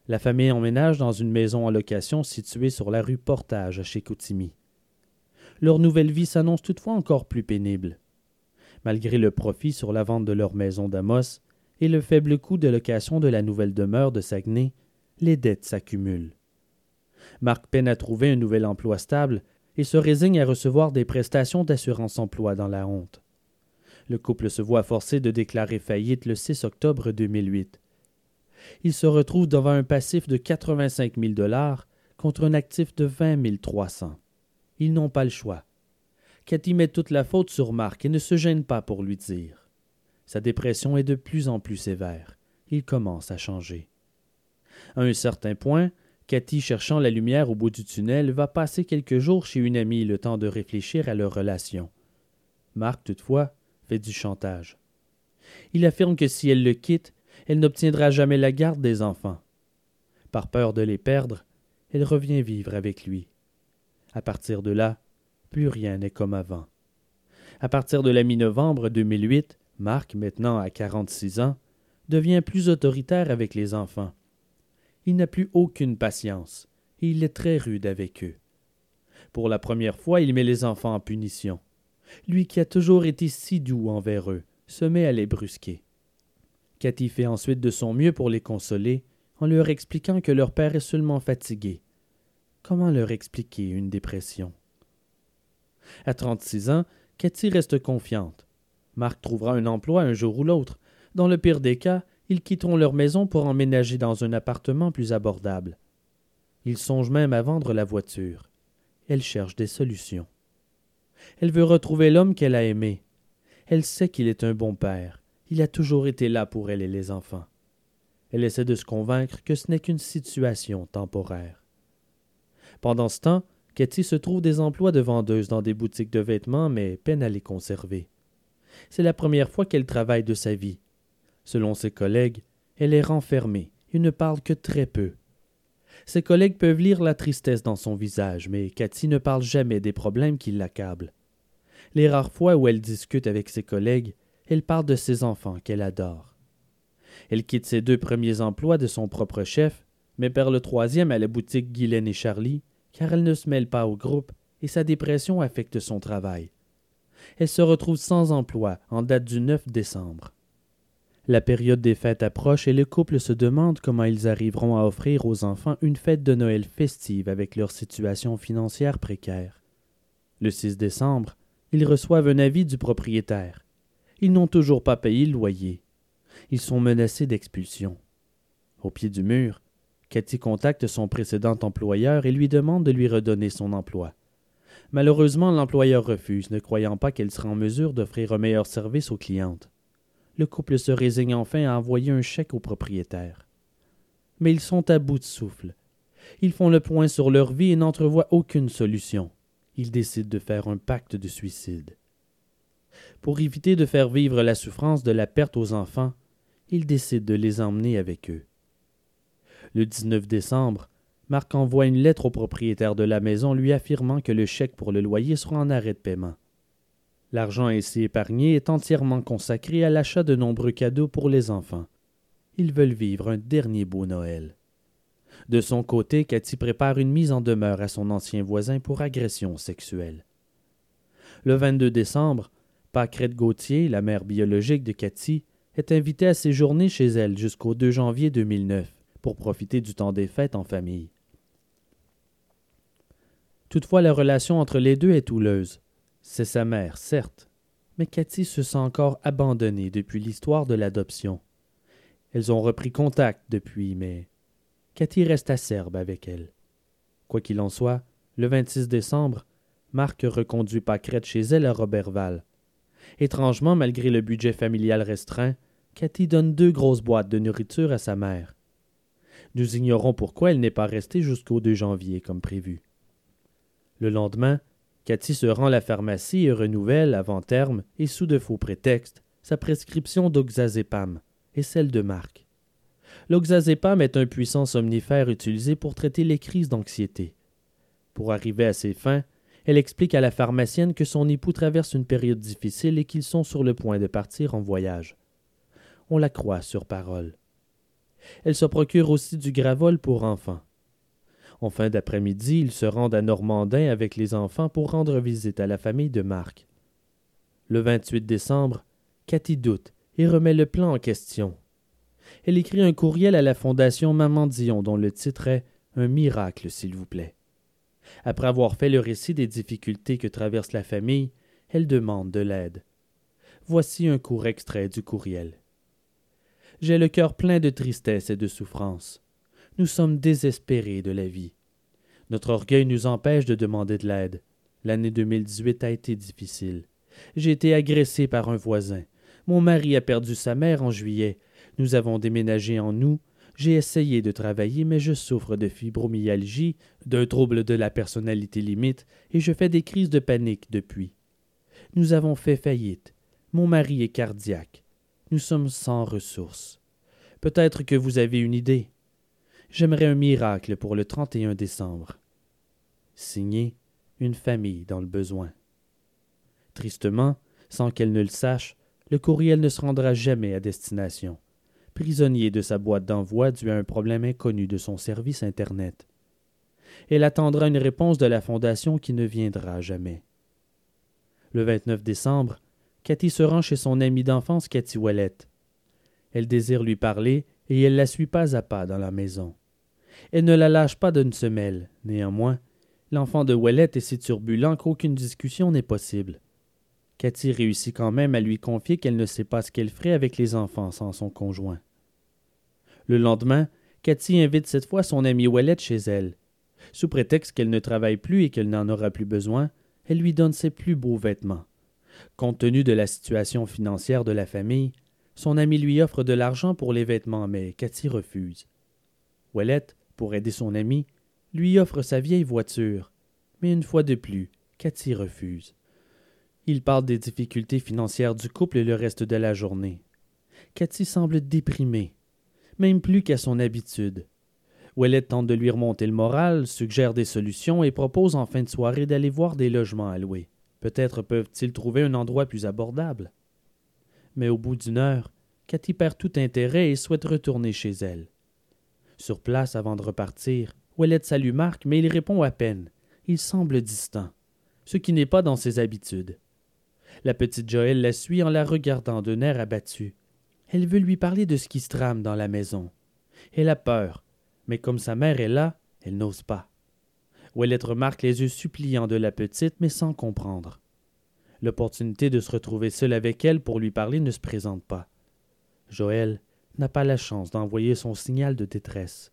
La famille emménage dans une maison en location située sur la rue Portage à Chicoutimi. Leur nouvelle vie s'annonce toutefois encore plus pénible. Malgré le profit sur la vente de leur maison d'Amos et le faible coût de location de la nouvelle demeure de Saguenay, les dettes s'accumulent. Marc peine à trouver un nouvel emploi stable et se résigne à recevoir des prestations d'assurance emploi dans la honte. Le couple se voit forcé de déclarer faillite le 6 octobre 2008. Il se retrouve devant un passif de 85 000 dollars contre un actif de 20 300. Ils n'ont pas le choix. Cathy met toute la faute sur Marc et ne se gêne pas pour lui dire. Sa dépression est de plus en plus sévère. Il commence à changer. À un certain point, Cathy, cherchant la lumière au bout du tunnel, va passer quelques jours chez une amie le temps de réfléchir à leur relation. Marc, toutefois, fait du chantage. Il affirme que si elle le quitte, elle n'obtiendra jamais la garde des enfants. Par peur de les perdre, elle revient vivre avec lui. À partir de là, plus rien n'est comme avant. À partir de la mi-novembre 2008, Marc, maintenant à 46 ans, devient plus autoritaire avec les enfants. Il n'a plus aucune patience, et il est très rude avec eux. Pour la première fois, il met les enfants en punition. Lui qui a toujours été si doux envers eux, se met à les brusquer. Cathy fait ensuite de son mieux pour les consoler, en leur expliquant que leur père est seulement fatigué. Comment leur expliquer une dépression? À trente-six ans, Cathy reste confiante. Marc trouvera un emploi un jour ou l'autre. Dans le pire des cas, ils quitteront leur maison pour emménager dans un appartement plus abordable. Ils songent même à vendre la voiture. Elle cherche des solutions. Elle veut retrouver l'homme qu'elle a aimé. Elle sait qu'il est un bon père. Il a toujours été là pour elle et les enfants. Elle essaie de se convaincre que ce n'est qu'une situation temporaire. Pendant ce temps, Cathy se trouve des emplois de vendeuse dans des boutiques de vêtements, mais peine à les conserver. C'est la première fois qu'elle travaille de sa vie, Selon ses collègues, elle est renfermée et ne parle que très peu. Ses collègues peuvent lire la tristesse dans son visage, mais Cathy ne parle jamais des problèmes qui l'accablent. Les rares fois où elle discute avec ses collègues, elle parle de ses enfants qu'elle adore. Elle quitte ses deux premiers emplois de son propre chef, mais perd le troisième à la boutique Guylaine et Charlie, car elle ne se mêle pas au groupe et sa dépression affecte son travail. Elle se retrouve sans emploi en date du 9 décembre. La période des fêtes approche et le couple se demande comment ils arriveront à offrir aux enfants une fête de Noël festive avec leur situation financière précaire. Le 6 décembre, ils reçoivent un avis du propriétaire. Ils n'ont toujours pas payé le loyer. Ils sont menacés d'expulsion. Au pied du mur, Cathy contacte son précédent employeur et lui demande de lui redonner son emploi. Malheureusement, l'employeur refuse, ne croyant pas qu'elle sera en mesure d'offrir un meilleur service aux clientes le couple se résigne enfin à envoyer un chèque au propriétaire. Mais ils sont à bout de souffle. Ils font le point sur leur vie et n'entrevoient aucune solution. Ils décident de faire un pacte de suicide. Pour éviter de faire vivre la souffrance de la perte aux enfants, ils décident de les emmener avec eux. Le 19 décembre, Marc envoie une lettre au propriétaire de la maison lui affirmant que le chèque pour le loyer sera en arrêt de paiement. L'argent ainsi épargné est entièrement consacré à l'achat de nombreux cadeaux pour les enfants. Ils veulent vivre un dernier beau Noël. De son côté, Cathy prépare une mise en demeure à son ancien voisin pour agression sexuelle. Le 22 décembre, Pâquerette Gauthier, la mère biologique de Cathy, est invitée à séjourner chez elle jusqu'au 2 janvier 2009 pour profiter du temps des fêtes en famille. Toutefois, la relation entre les deux est houleuse. C'est sa mère, certes, mais Cathy se sent encore abandonnée depuis l'histoire de l'adoption. Elles ont repris contact depuis, mais Cathy reste acerbe avec elle. Quoi qu'il en soit, le 26 décembre, Marc reconduit Pâquerette chez elle à Robertval. Étrangement, malgré le budget familial restreint, Cathy donne deux grosses boîtes de nourriture à sa mère. Nous ignorons pourquoi elle n'est pas restée jusqu'au 2 janvier comme prévu. Le lendemain, Cathy se rend à la pharmacie et renouvelle, avant terme et sous de faux prétextes, sa prescription d'oxazépam et celle de Marc. L'oxazépam est un puissant somnifère utilisé pour traiter les crises d'anxiété. Pour arriver à ses fins, elle explique à la pharmacienne que son époux traverse une période difficile et qu'ils sont sur le point de partir en voyage. On la croit sur parole. Elle se procure aussi du gravol pour enfants. En fin d'après-midi, ils se rendent à Normandin avec les enfants pour rendre visite à la famille de Marc. Le 28 décembre, Cathy doute et remet le plan en question. Elle écrit un courriel à la Fondation Maman Dion dont le titre est Un miracle, s'il vous plaît. Après avoir fait le récit des difficultés que traverse la famille, elle demande de l'aide. Voici un court extrait du courriel. J'ai le cœur plein de tristesse et de souffrance. Nous sommes désespérés de la vie. Notre orgueil nous empêche de demander de l'aide. L'année 2018 a été difficile. J'ai été agressé par un voisin. Mon mari a perdu sa mère en juillet. Nous avons déménagé en août. J'ai essayé de travailler, mais je souffre de fibromyalgie, d'un trouble de la personnalité limite, et je fais des crises de panique depuis. Nous avons fait faillite. Mon mari est cardiaque. Nous sommes sans ressources. Peut-être que vous avez une idée. J'aimerais un miracle pour le 31 décembre. Signé Une famille dans le besoin. Tristement, sans qu'elle ne le sache, le courriel ne se rendra jamais à destination, prisonnier de sa boîte d'envoi dû à un problème inconnu de son service Internet. Elle attendra une réponse de la Fondation qui ne viendra jamais. Le 29 décembre, Cathy se rend chez son amie d'enfance Cathy Ouellette. Elle désire lui parler et elle la suit pas à pas dans la maison. Elle ne la lâche pas d'une semelle. Néanmoins, l'enfant de Ouellette est si turbulent qu'aucune discussion n'est possible. Cathy réussit quand même à lui confier qu'elle ne sait pas ce qu'elle ferait avec les enfants sans son conjoint. Le lendemain, Cathy invite cette fois son amie Ouellette chez elle. Sous prétexte qu'elle ne travaille plus et qu'elle n'en aura plus besoin, elle lui donne ses plus beaux vêtements. Compte tenu de la situation financière de la famille, son ami lui offre de l'argent pour les vêtements, mais Cathy refuse. Ouellette, pour aider son ami, lui offre sa vieille voiture, mais une fois de plus, Cathy refuse. Il parle des difficultés financières du couple le reste de la journée. Cathy semble déprimée, même plus qu'à son habitude. Ouellette tente de lui remonter le moral, suggère des solutions et propose en fin de soirée d'aller voir des logements à louer. Peut-être peuvent-ils trouver un endroit plus abordable. Mais au bout d'une heure, Cathy perd tout intérêt et souhaite retourner chez elle. Sur place, avant de repartir, Ouellette salue Marc, mais il répond à peine. Il semble distant, ce qui n'est pas dans ses habitudes. La petite Joëlle la suit en la regardant d'un air abattu. Elle veut lui parler de ce qui se trame dans la maison. Elle a peur, mais comme sa mère est là, elle n'ose pas. Ouellette remarque les yeux suppliants de la petite, mais sans comprendre. L'opportunité de se retrouver seul avec elle pour lui parler ne se présente pas. Joël n'a pas la chance d'envoyer son signal de détresse.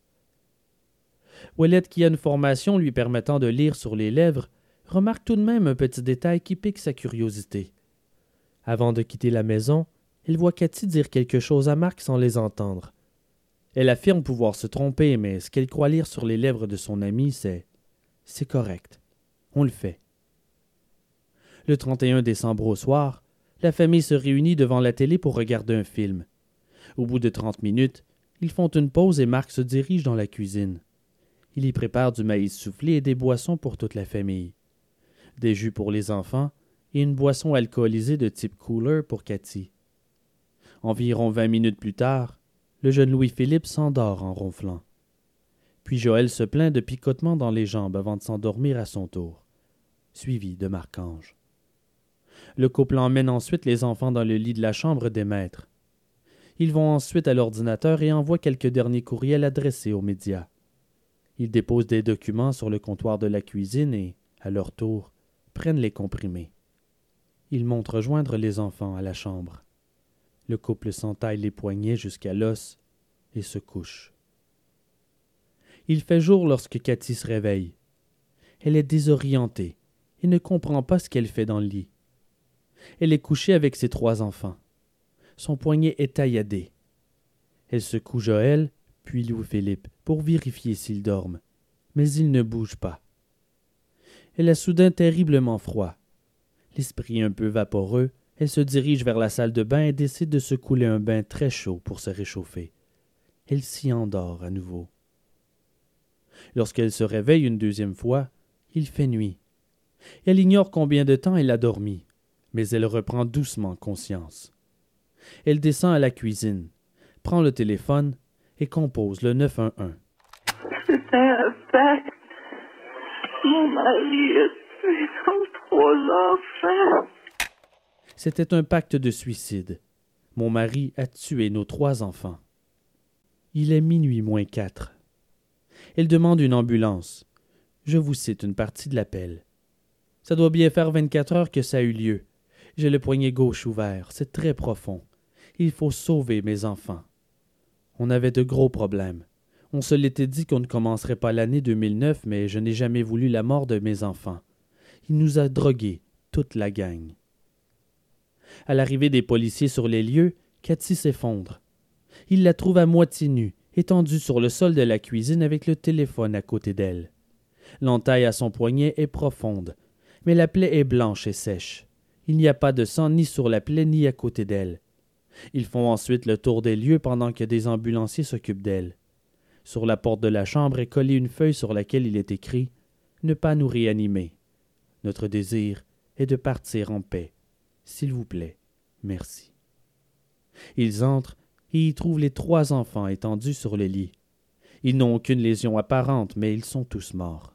Ouellette, qui a une formation lui permettant de lire sur les lèvres, remarque tout de même un petit détail qui pique sa curiosité. Avant de quitter la maison, il voit Cathy dire quelque chose à Marc sans les entendre. Elle affirme pouvoir se tromper, mais ce qu'elle croit lire sur les lèvres de son ami, c'est C'est correct. On le fait. Le 31 décembre au soir, la famille se réunit devant la télé pour regarder un film. Au bout de trente minutes, ils font une pause et Marc se dirige dans la cuisine. Il y prépare du maïs soufflé et des boissons pour toute la famille. Des jus pour les enfants et une boisson alcoolisée de type cooler pour Cathy. Environ vingt minutes plus tard, le jeune Louis-Philippe s'endort en ronflant. Puis Joël se plaint de picotements dans les jambes avant de s'endormir à son tour, suivi de Marc-Ange. Le couple emmène ensuite les enfants dans le lit de la chambre des maîtres. Ils vont ensuite à l'ordinateur et envoient quelques derniers courriels adressés aux médias. Ils déposent des documents sur le comptoir de la cuisine et, à leur tour, prennent les comprimés. Ils montent rejoindre les enfants à la chambre. Le couple s'entaille les poignets jusqu'à l'os et se couche. Il fait jour lorsque Cathy se réveille. Elle est désorientée et ne comprend pas ce qu'elle fait dans le lit. Elle est couchée avec ses trois enfants. Son poignet est tailladé. Elle secoue Joël, puis Louis-Philippe, pour vérifier s'ils dorment. Mais ils ne bougent pas. Elle a soudain terriblement froid. L'esprit un peu vaporeux, elle se dirige vers la salle de bain et décide de se couler un bain très chaud pour se réchauffer. Elle s'y endort à nouveau. Lorsqu'elle se réveille une deuxième fois, il fait nuit. Elle ignore combien de temps elle a dormi mais elle reprend doucement conscience. Elle descend à la cuisine, prend le téléphone et compose le 911. C'était un pacte. Mon mari a tué trois enfants. C'était un pacte de suicide. Mon mari a tué nos trois enfants. Il est minuit moins quatre. Elle demande une ambulance. Je vous cite une partie de l'appel. Ça doit bien faire vingt-quatre heures que ça a eu lieu. J'ai le poignet gauche ouvert, c'est très profond. Il faut sauver mes enfants. On avait de gros problèmes. On se l'était dit qu'on ne commencerait pas l'année 2009, mais je n'ai jamais voulu la mort de mes enfants. Il nous a drogués, toute la gang. À l'arrivée des policiers sur les lieux, Cathy s'effondre. Il la trouve à moitié nue, étendue sur le sol de la cuisine avec le téléphone à côté d'elle. L'entaille à son poignet est profonde, mais la plaie est blanche et sèche. Il n'y a pas de sang ni sur la plaie ni à côté d'elle. Ils font ensuite le tour des lieux pendant que des ambulanciers s'occupent d'elle. Sur la porte de la chambre est collée une feuille sur laquelle il est écrit Ne pas nous réanimer. Notre désir est de partir en paix. S'il vous plaît, merci. Ils entrent et y trouvent les trois enfants étendus sur le lit. Ils n'ont aucune lésion apparente, mais ils sont tous morts.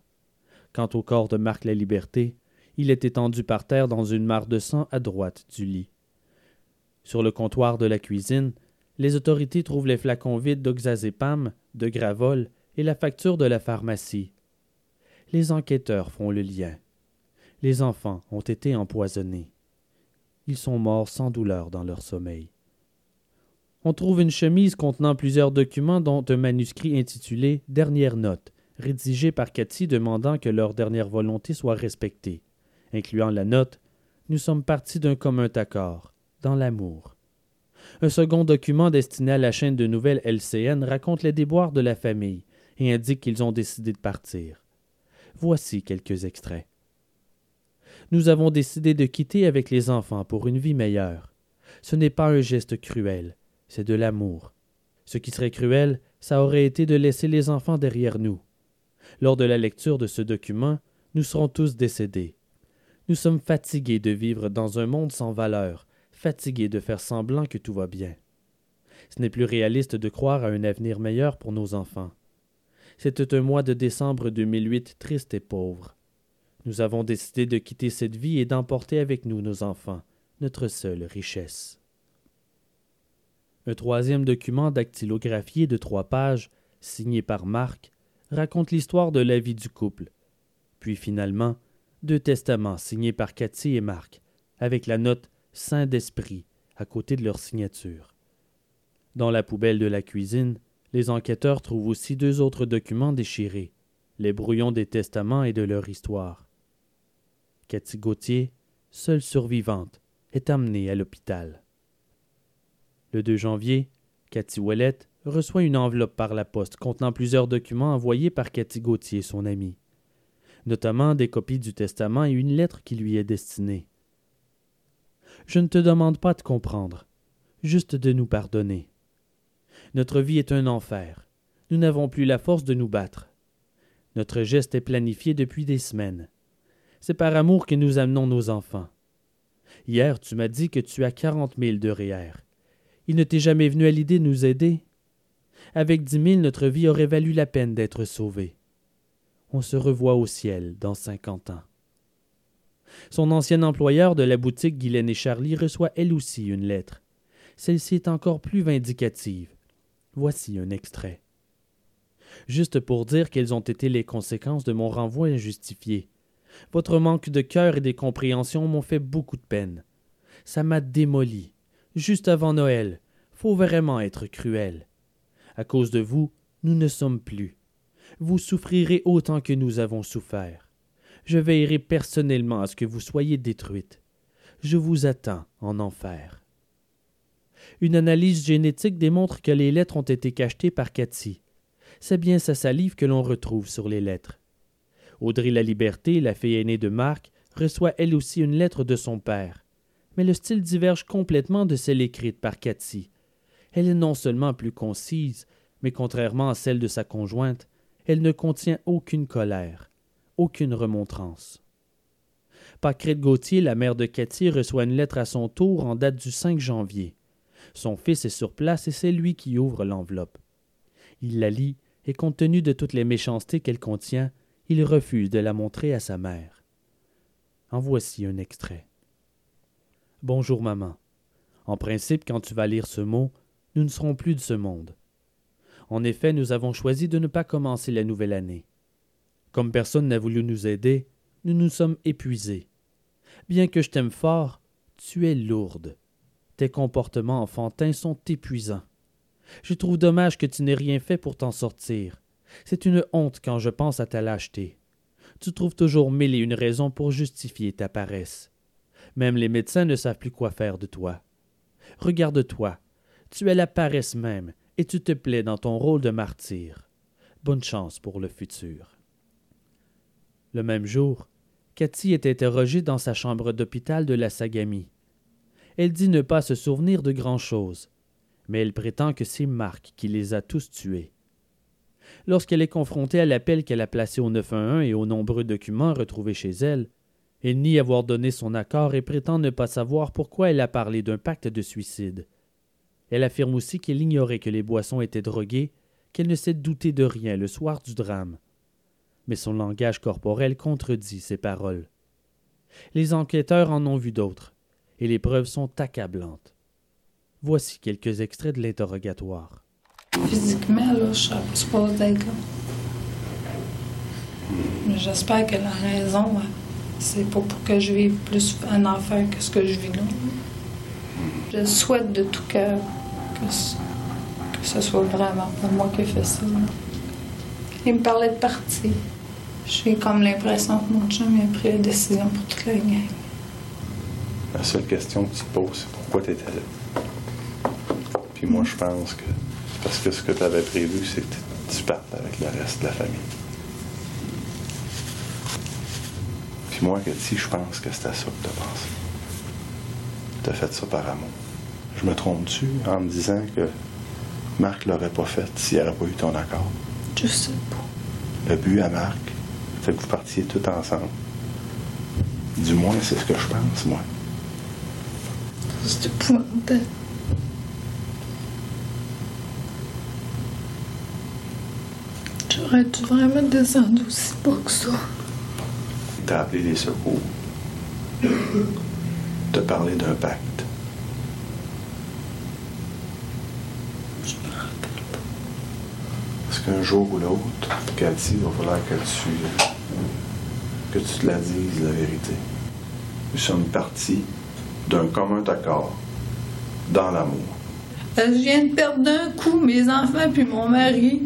Quant au corps de Marc La Liberté, il est étendu par terre dans une mare de sang à droite du lit. Sur le comptoir de la cuisine, les autorités trouvent les flacons vides d'oxazépam, de gravol et la facture de la pharmacie. Les enquêteurs font le lien. Les enfants ont été empoisonnés. Ils sont morts sans douleur dans leur sommeil. On trouve une chemise contenant plusieurs documents dont un manuscrit intitulé Dernière note, rédigé par Cathy demandant que leur dernière volonté soit respectée incluant la note Nous sommes partis d'un commun accord, dans l'amour. Un second document destiné à la chaîne de nouvelles LCN raconte les déboires de la famille et indique qu'ils ont décidé de partir. Voici quelques extraits. Nous avons décidé de quitter avec les enfants pour une vie meilleure. Ce n'est pas un geste cruel, c'est de l'amour. Ce qui serait cruel, ça aurait été de laisser les enfants derrière nous. Lors de la lecture de ce document, nous serons tous décédés. Nous sommes fatigués de vivre dans un monde sans valeur, fatigués de faire semblant que tout va bien. Ce n'est plus réaliste de croire à un avenir meilleur pour nos enfants. C'était un mois de décembre 2008 triste et pauvre. Nous avons décidé de quitter cette vie et d'emporter avec nous nos enfants, notre seule richesse. Un troisième document dactylographié de trois pages, signé par Marc, raconte l'histoire de la vie du couple. Puis finalement, deux testaments signés par Cathy et Marc, avec la note Saint d'Esprit à côté de leur signature. Dans la poubelle de la cuisine, les enquêteurs trouvent aussi deux autres documents déchirés, les brouillons des testaments et de leur histoire. Cathy Gauthier, seule survivante, est amenée à l'hôpital. Le 2 janvier, Cathy Ouellette reçoit une enveloppe par la poste contenant plusieurs documents envoyés par Cathy Gauthier, son amie, notamment des copies du testament et une lettre qui lui est destinée. Je ne te demande pas de comprendre, juste de nous pardonner. Notre vie est un enfer. Nous n'avons plus la force de nous battre. Notre geste est planifié depuis des semaines. C'est par amour que nous amenons nos enfants. Hier, tu m'as dit que tu as quarante mille de REER. Il ne t'est jamais venu à l'idée de nous aider? Avec dix mille, notre vie aurait valu la peine d'être sauvée. On se revoit au ciel dans cinquante ans. Son ancien employeur de la boutique Guylaine et Charlie reçoit elle aussi une lettre. Celle-ci est encore plus vindicative. Voici un extrait. Juste pour dire quelles ont été les conséquences de mon renvoi injustifié. Votre manque de cœur et de compréhension m'ont fait beaucoup de peine. Ça m'a démoli. Juste avant Noël. Faut vraiment être cruel. À cause de vous, nous ne sommes plus. Vous souffrirez autant que nous avons souffert. Je veillerai personnellement à ce que vous soyez détruite. Je vous attends en enfer. Une analyse génétique démontre que les lettres ont été cachetées par Cathy. C'est bien sa salive que l'on retrouve sur les lettres. Audrey La Liberté, la fille aînée de Marc, reçoit elle aussi une lettre de son père. Mais le style diverge complètement de celle écrite par Cathy. Elle est non seulement plus concise, mais contrairement à celle de sa conjointe, elle ne contient aucune colère, aucune remontrance. Pacrette Gauthier, la mère de Cathy, reçoit une lettre à son tour en date du 5 janvier. Son fils est sur place et c'est lui qui ouvre l'enveloppe. Il la lit et compte tenu de toutes les méchancetés qu'elle contient, il refuse de la montrer à sa mère. En voici un extrait. Bonjour maman. En principe, quand tu vas lire ce mot, nous ne serons plus de ce monde. En effet, nous avons choisi de ne pas commencer la nouvelle année. Comme personne n'a voulu nous aider, nous nous sommes épuisés. Bien que je t'aime fort, tu es lourde. Tes comportements enfantins sont épuisants. Je trouve dommage que tu n'aies rien fait pour t'en sortir. C'est une honte quand je pense à ta lâcheté. Tu trouves toujours mille et une raisons pour justifier ta paresse. Même les médecins ne savent plus quoi faire de toi. Regarde-toi. Tu es la paresse même, et tu te plais dans ton rôle de martyr. Bonne chance pour le futur. Le même jour, Cathy est interrogée dans sa chambre d'hôpital de la Sagamie. Elle dit ne pas se souvenir de grand-chose, mais elle prétend que c'est Marc qui les a tous tués. Lorsqu'elle est confrontée à l'appel qu'elle a placé au 911 et aux nombreux documents retrouvés chez elle, elle nie avoir donné son accord et prétend ne pas savoir pourquoi elle a parlé d'un pacte de suicide. Elle affirme aussi qu'elle ignorait que les boissons étaient droguées, qu'elle ne s'est doutée de rien le soir du drame. Mais son langage corporel contredit ses paroles. Les enquêteurs en ont vu d'autres, et les preuves sont accablantes. Voici quelques extraits de l'interrogatoire. Physiquement, là, je pas supposée d'être là. Mais j'espère que la raison, hein, c'est pas pour que je vive plus un enfer que ce que je vis là. Je souhaite de tout cœur que, ce- soit vraiment pas moi qui ai fait ça. Il me parlait de partir. J'ai comme l'impression que mon chum a pris la décision pour toute la gang. La seule question que tu te poses, c'est pourquoi tu étais là? Puis moi, je pense que parce que ce que tu avais prévu, c'est que tu partes avec le reste de la famille. Puis moi, Cathy, je pense que c'était ça que tu as pensé. Tu as fait ça par amour. Je me trompe-tu en me disant que Marc l'aurait pas fait s'il n'aurait pas eu ton accord? Je sais pas. Le but à Marc, c'est que vous partiez tous ensemble. Du moins, c'est ce que je pense, moi. C'est épouvantable. J'aurais dû vraiment descendre aussi bas que ça. T'as appelé les secours. T'as parlé d'un pacte. Je me rappelle pas. Parce qu'un jour ou l'autre, Cathy, il va falloir que tu, que tu te la dises, la vérité. Nous sommes partis d'un commun accord dans l'amour. Que je viens de perdre d'un coup mes enfants puis mon mari.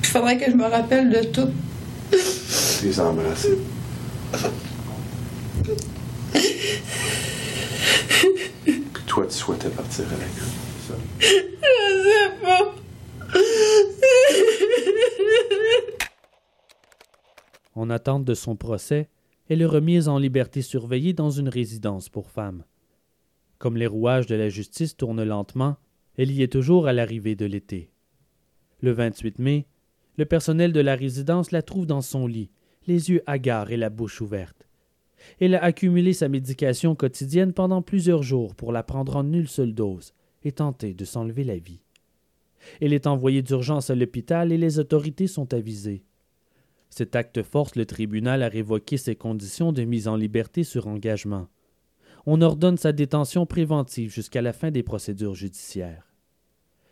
Il faudrait que je me rappelle de tout. Les embrasser. Puis toi, tu souhaitais partir avec eux. ça? Je sais pas. En attente de son procès, elle est remise en liberté surveillée dans une résidence pour femmes. Comme les rouages de la justice tournent lentement, elle y est toujours à l'arrivée de l'été. Le 28 mai, le personnel de la résidence la trouve dans son lit, les yeux hagards et la bouche ouverte. Elle a accumulé sa médication quotidienne pendant plusieurs jours pour la prendre en une seule dose et tenter de s'enlever la vie. Elle est envoyée d'urgence à l'hôpital et les autorités sont avisées. Cet acte force le tribunal à révoquer ses conditions de mise en liberté sur engagement. On ordonne sa détention préventive jusqu'à la fin des procédures judiciaires.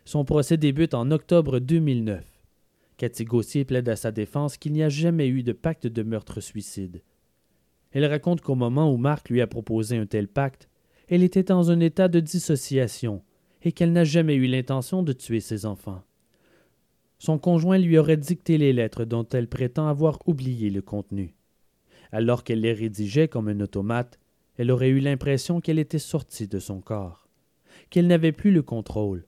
Son procès débute en octobre 2009. Cathy Gauthier plaide à sa défense qu'il n'y a jamais eu de pacte de meurtre-suicide. Elle raconte qu'au moment où Marc lui a proposé un tel pacte, elle était dans un état de dissociation et qu'elle n'a jamais eu l'intention de tuer ses enfants. Son conjoint lui aurait dicté les lettres dont elle prétend avoir oublié le contenu. Alors qu'elle les rédigeait comme un automate, elle aurait eu l'impression qu'elle était sortie de son corps, qu'elle n'avait plus le contrôle.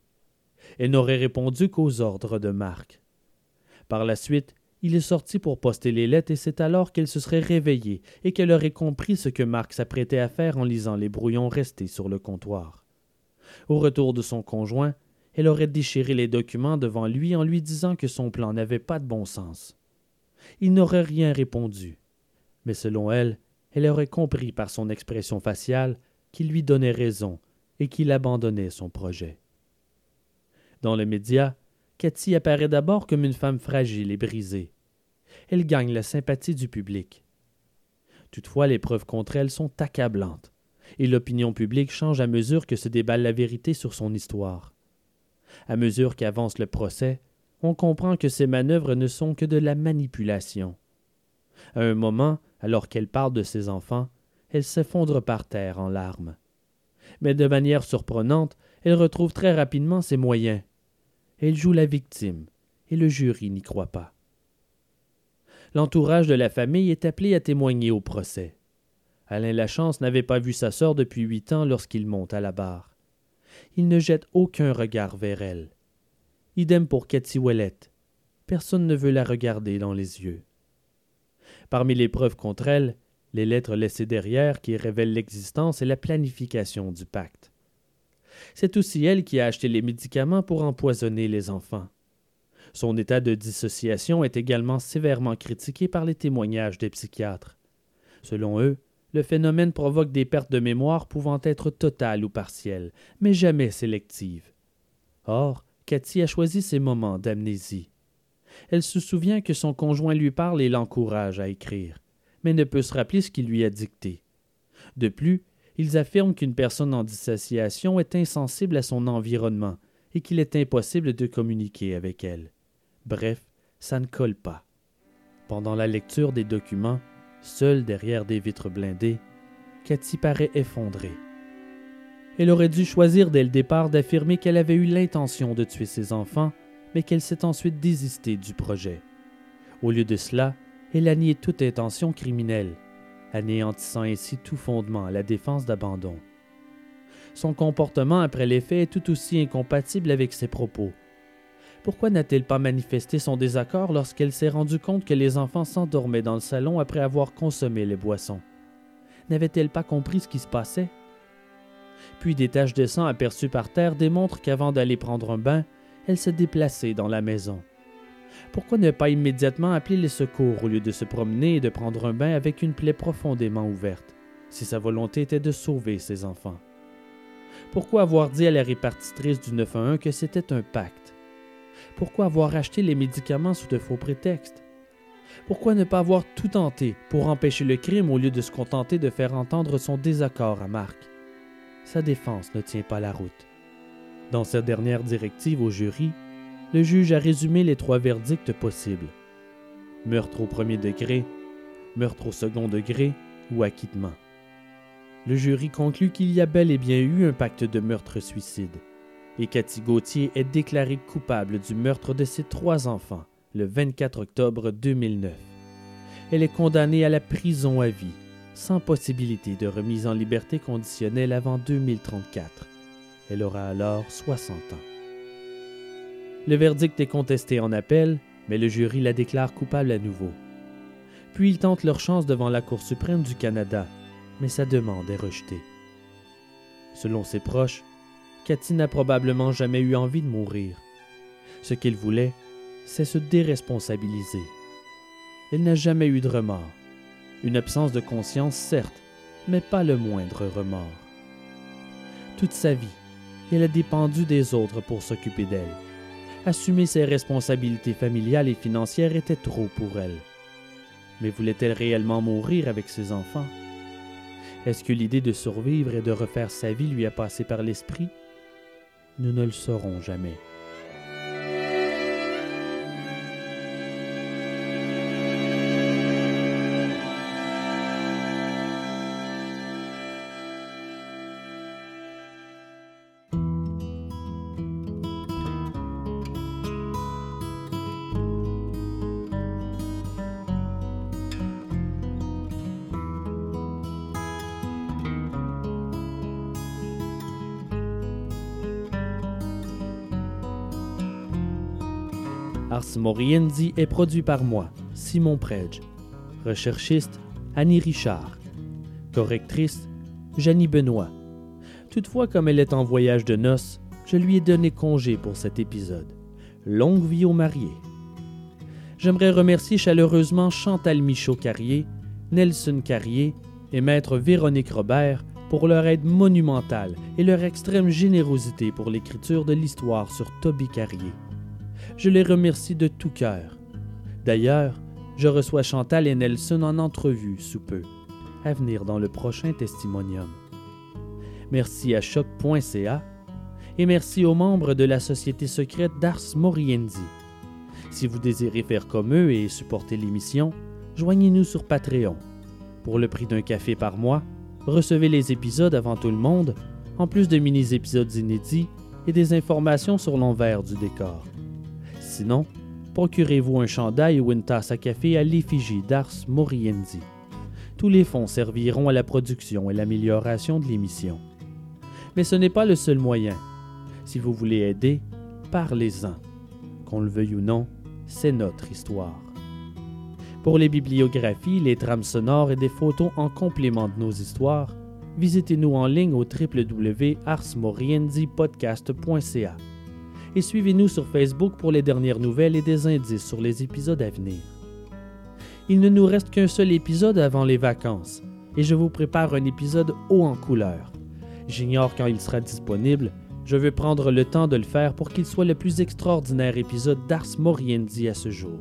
Elle n'aurait répondu qu'aux ordres de Marc. Par la suite, il est sorti pour poster les lettres et c'est alors qu'elle se serait réveillée et qu'elle aurait compris ce que Marc s'apprêtait à faire en lisant les brouillons restés sur le comptoir. Au retour de son conjoint, elle aurait déchiré les documents devant lui en lui disant que son plan n'avait pas de bon sens. Il n'aurait rien répondu, mais selon elle, elle aurait compris par son expression faciale qu'il lui donnait raison et qu'il abandonnait son projet. Dans les médias, Cathy apparaît d'abord comme une femme fragile et brisée. Elle gagne la sympathie du public. Toutefois, les preuves contre elle sont accablantes, et l'opinion publique change à mesure que se déballe la vérité sur son histoire. À mesure qu'avance le procès, on comprend que ces manœuvres ne sont que de la manipulation. À un moment, alors qu'elle parle de ses enfants, elle s'effondre par terre en larmes. Mais de manière surprenante, elle retrouve très rapidement ses moyens. Elle joue la victime, et le jury n'y croit pas. L'entourage de la famille est appelé à témoigner au procès. Alain Lachance n'avait pas vu sa sœur depuis huit ans lorsqu'il monte à la barre. Il ne jette aucun regard vers elle. Idem pour Cathy Ouellette. Personne ne veut la regarder dans les yeux. Parmi les preuves contre elle, les lettres laissées derrière qui révèlent l'existence et la planification du pacte. C'est aussi elle qui a acheté les médicaments pour empoisonner les enfants. Son état de dissociation est également sévèrement critiqué par les témoignages des psychiatres. Selon eux, le phénomène provoque des pertes de mémoire pouvant être totales ou partielles, mais jamais sélectives. Or, Cathy a choisi ces moments d'amnésie. Elle se souvient que son conjoint lui parle et l'encourage à écrire, mais ne peut se rappeler ce qu'il lui a dicté. De plus, ils affirment qu'une personne en dissociation est insensible à son environnement et qu'il est impossible de communiquer avec elle. Bref, ça ne colle pas. Pendant la lecture des documents, seule derrière des vitres blindées, Cathy paraît effondrée. Elle aurait dû choisir dès le départ d'affirmer qu'elle avait eu l'intention de tuer ses enfants, mais qu'elle s'est ensuite désistée du projet. Au lieu de cela, elle a nié toute intention criminelle, anéantissant ainsi tout fondement à la défense d'abandon. Son comportement après les faits est tout aussi incompatible avec ses propos, pourquoi n'a-t-elle pas manifesté son désaccord lorsqu'elle s'est rendue compte que les enfants s'endormaient dans le salon après avoir consommé les boissons? N'avait-elle pas compris ce qui se passait? Puis des taches de sang aperçues par terre démontrent qu'avant d'aller prendre un bain, elle se déplaçait dans la maison. Pourquoi ne pas immédiatement appeler les secours au lieu de se promener et de prendre un bain avec une plaie profondément ouverte, si sa volonté était de sauver ses enfants? Pourquoi avoir dit à la répartitrice du 911 que c'était un pacte? Pourquoi avoir acheté les médicaments sous de faux prétextes? Pourquoi ne pas avoir tout tenté pour empêcher le crime au lieu de se contenter de faire entendre son désaccord à Marc? Sa défense ne tient pas la route. Dans sa dernière directive au jury, le juge a résumé les trois verdicts possibles. Meurtre au premier degré, meurtre au second degré ou acquittement. Le jury conclut qu'il y a bel et bien eu un pacte de meurtre-suicide et Cathy Gauthier est déclarée coupable du meurtre de ses trois enfants le 24 octobre 2009. Elle est condamnée à la prison à vie, sans possibilité de remise en liberté conditionnelle avant 2034. Elle aura alors 60 ans. Le verdict est contesté en appel, mais le jury la déclare coupable à nouveau. Puis ils tentent leur chance devant la Cour suprême du Canada, mais sa demande est rejetée. Selon ses proches, Cathy n'a probablement jamais eu envie de mourir. Ce qu'elle voulait, c'est se déresponsabiliser. Elle n'a jamais eu de remords. Une absence de conscience, certes, mais pas le moindre remords. Toute sa vie, elle a dépendu des autres pour s'occuper d'elle. Assumer ses responsabilités familiales et financières était trop pour elle. Mais voulait-elle réellement mourir avec ses enfants? Est-ce que l'idée de survivre et de refaire sa vie lui a passé par l'esprit? Nous ne le saurons jamais. Ars Moriendi est produit par moi, Simon Predge. Recherchiste, Annie Richard. Correctrice, Janie Benoît. Toutefois, comme elle est en voyage de noces, je lui ai donné congé pour cet épisode. Longue vie aux mariés. J'aimerais remercier chaleureusement Chantal Michaud-Carrier, Nelson Carrier et Maître Véronique Robert pour leur aide monumentale et leur extrême générosité pour l'écriture de l'histoire sur Toby Carrier. Je les remercie de tout cœur. D'ailleurs, je reçois Chantal et Nelson en entrevue sous peu, à venir dans le prochain testimonium. Merci à choc.ca et merci aux membres de la société secrète d'Ars Moriendi. Si vous désirez faire comme eux et supporter l'émission, joignez-nous sur Patreon. Pour le prix d'un café par mois, recevez les épisodes avant tout le monde, en plus de mini-épisodes inédits et des informations sur l'envers du décor. Sinon, procurez-vous un chandail ou une tasse à café à l'effigie d'Ars Moriendi. Tous les fonds serviront à la production et l'amélioration de l'émission. Mais ce n'est pas le seul moyen. Si vous voulez aider, parlez-en. Qu'on le veuille ou non, c'est notre histoire. Pour les bibliographies, les trames sonores et des photos en complément de nos histoires, visitez-nous en ligne au www.arsmoriendipodcast.ca et suivez-nous sur Facebook pour les dernières nouvelles et des indices sur les épisodes à venir. Il ne nous reste qu'un seul épisode avant les vacances, et je vous prépare un épisode haut en couleur. J'ignore quand il sera disponible, je veux prendre le temps de le faire pour qu'il soit le plus extraordinaire épisode d'Ars Moriendi à ce jour.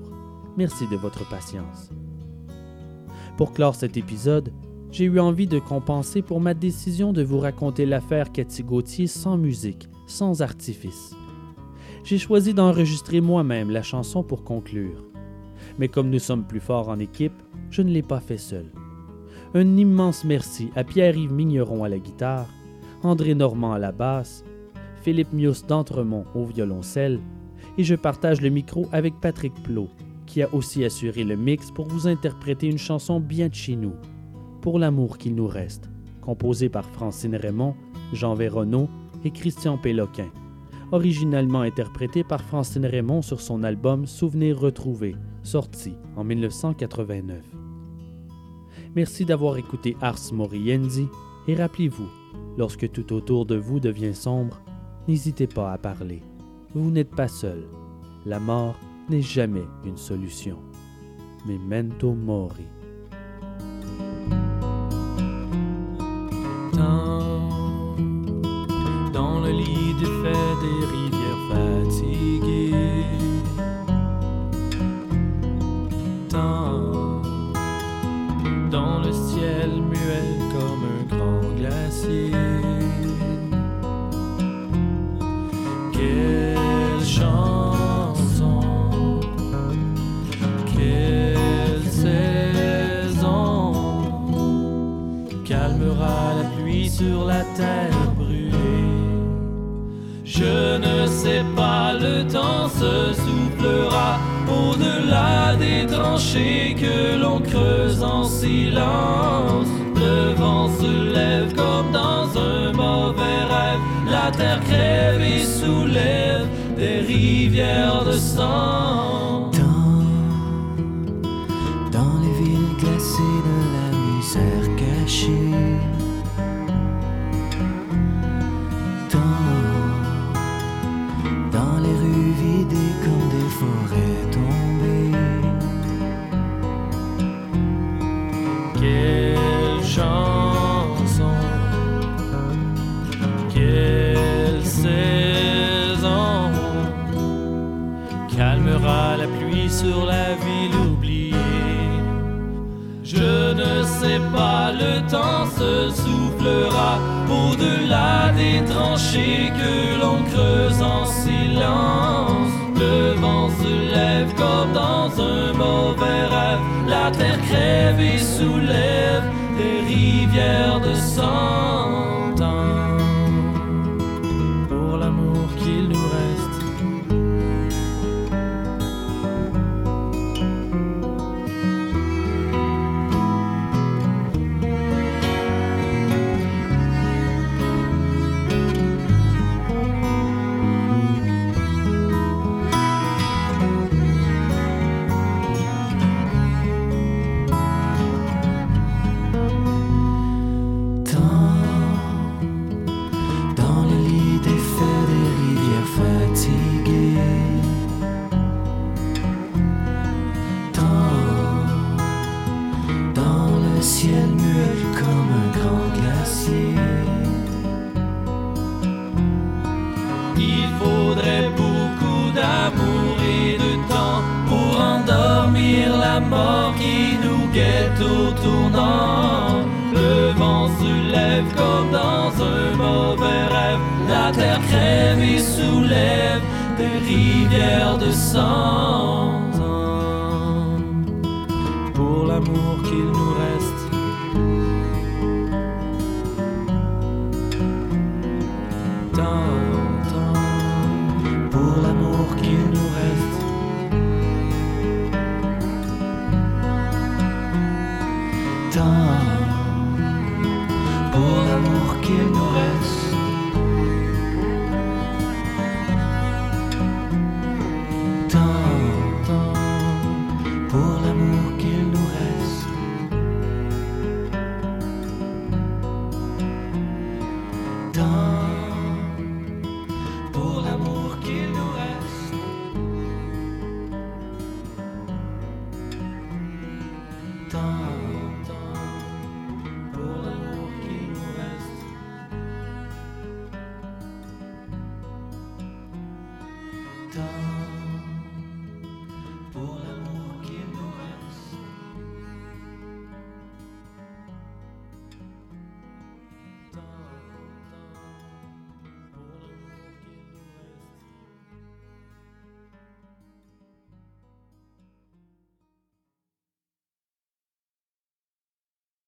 Merci de votre patience. Pour clore cet épisode, j'ai eu envie de compenser pour ma décision de vous raconter l'affaire Cathy Gauthier sans musique, sans artifice j'ai choisi d'enregistrer moi-même la chanson pour conclure. Mais comme nous sommes plus forts en équipe, je ne l'ai pas fait seul. Un immense merci à Pierre-Yves Migneron à la guitare, André Normand à la basse, Philippe Mius d'Entremont au violoncelle, et je partage le micro avec Patrick Plot, qui a aussi assuré le mix pour vous interpréter une chanson bien de chez nous, Pour l'amour qu'il nous reste, composée par Francine Raymond, Jean Véronneau et Christian Péloquin originalement interprété par Francine Raymond sur son album Souvenirs retrouvés, sorti en 1989. Merci d'avoir écouté Ars Moriendi et rappelez-vous, lorsque tout autour de vous devient sombre, n'hésitez pas à parler. Vous n'êtes pas seul. La mort n'est jamais une solution. Memento mori. Lit défait des rivières fatiguées. Dans le ciel muet comme un grand glacier. Quelle chanson, quelle saison calmera la pluie sur la terre je ne sais pas, le temps se soufflera au-delà des tranchées que l'on creuse en silence. Le vent se lève comme dans un mauvais rêve. la terre crève et soulève des rivières de sang. Dans les villes glacées de la misère cachée.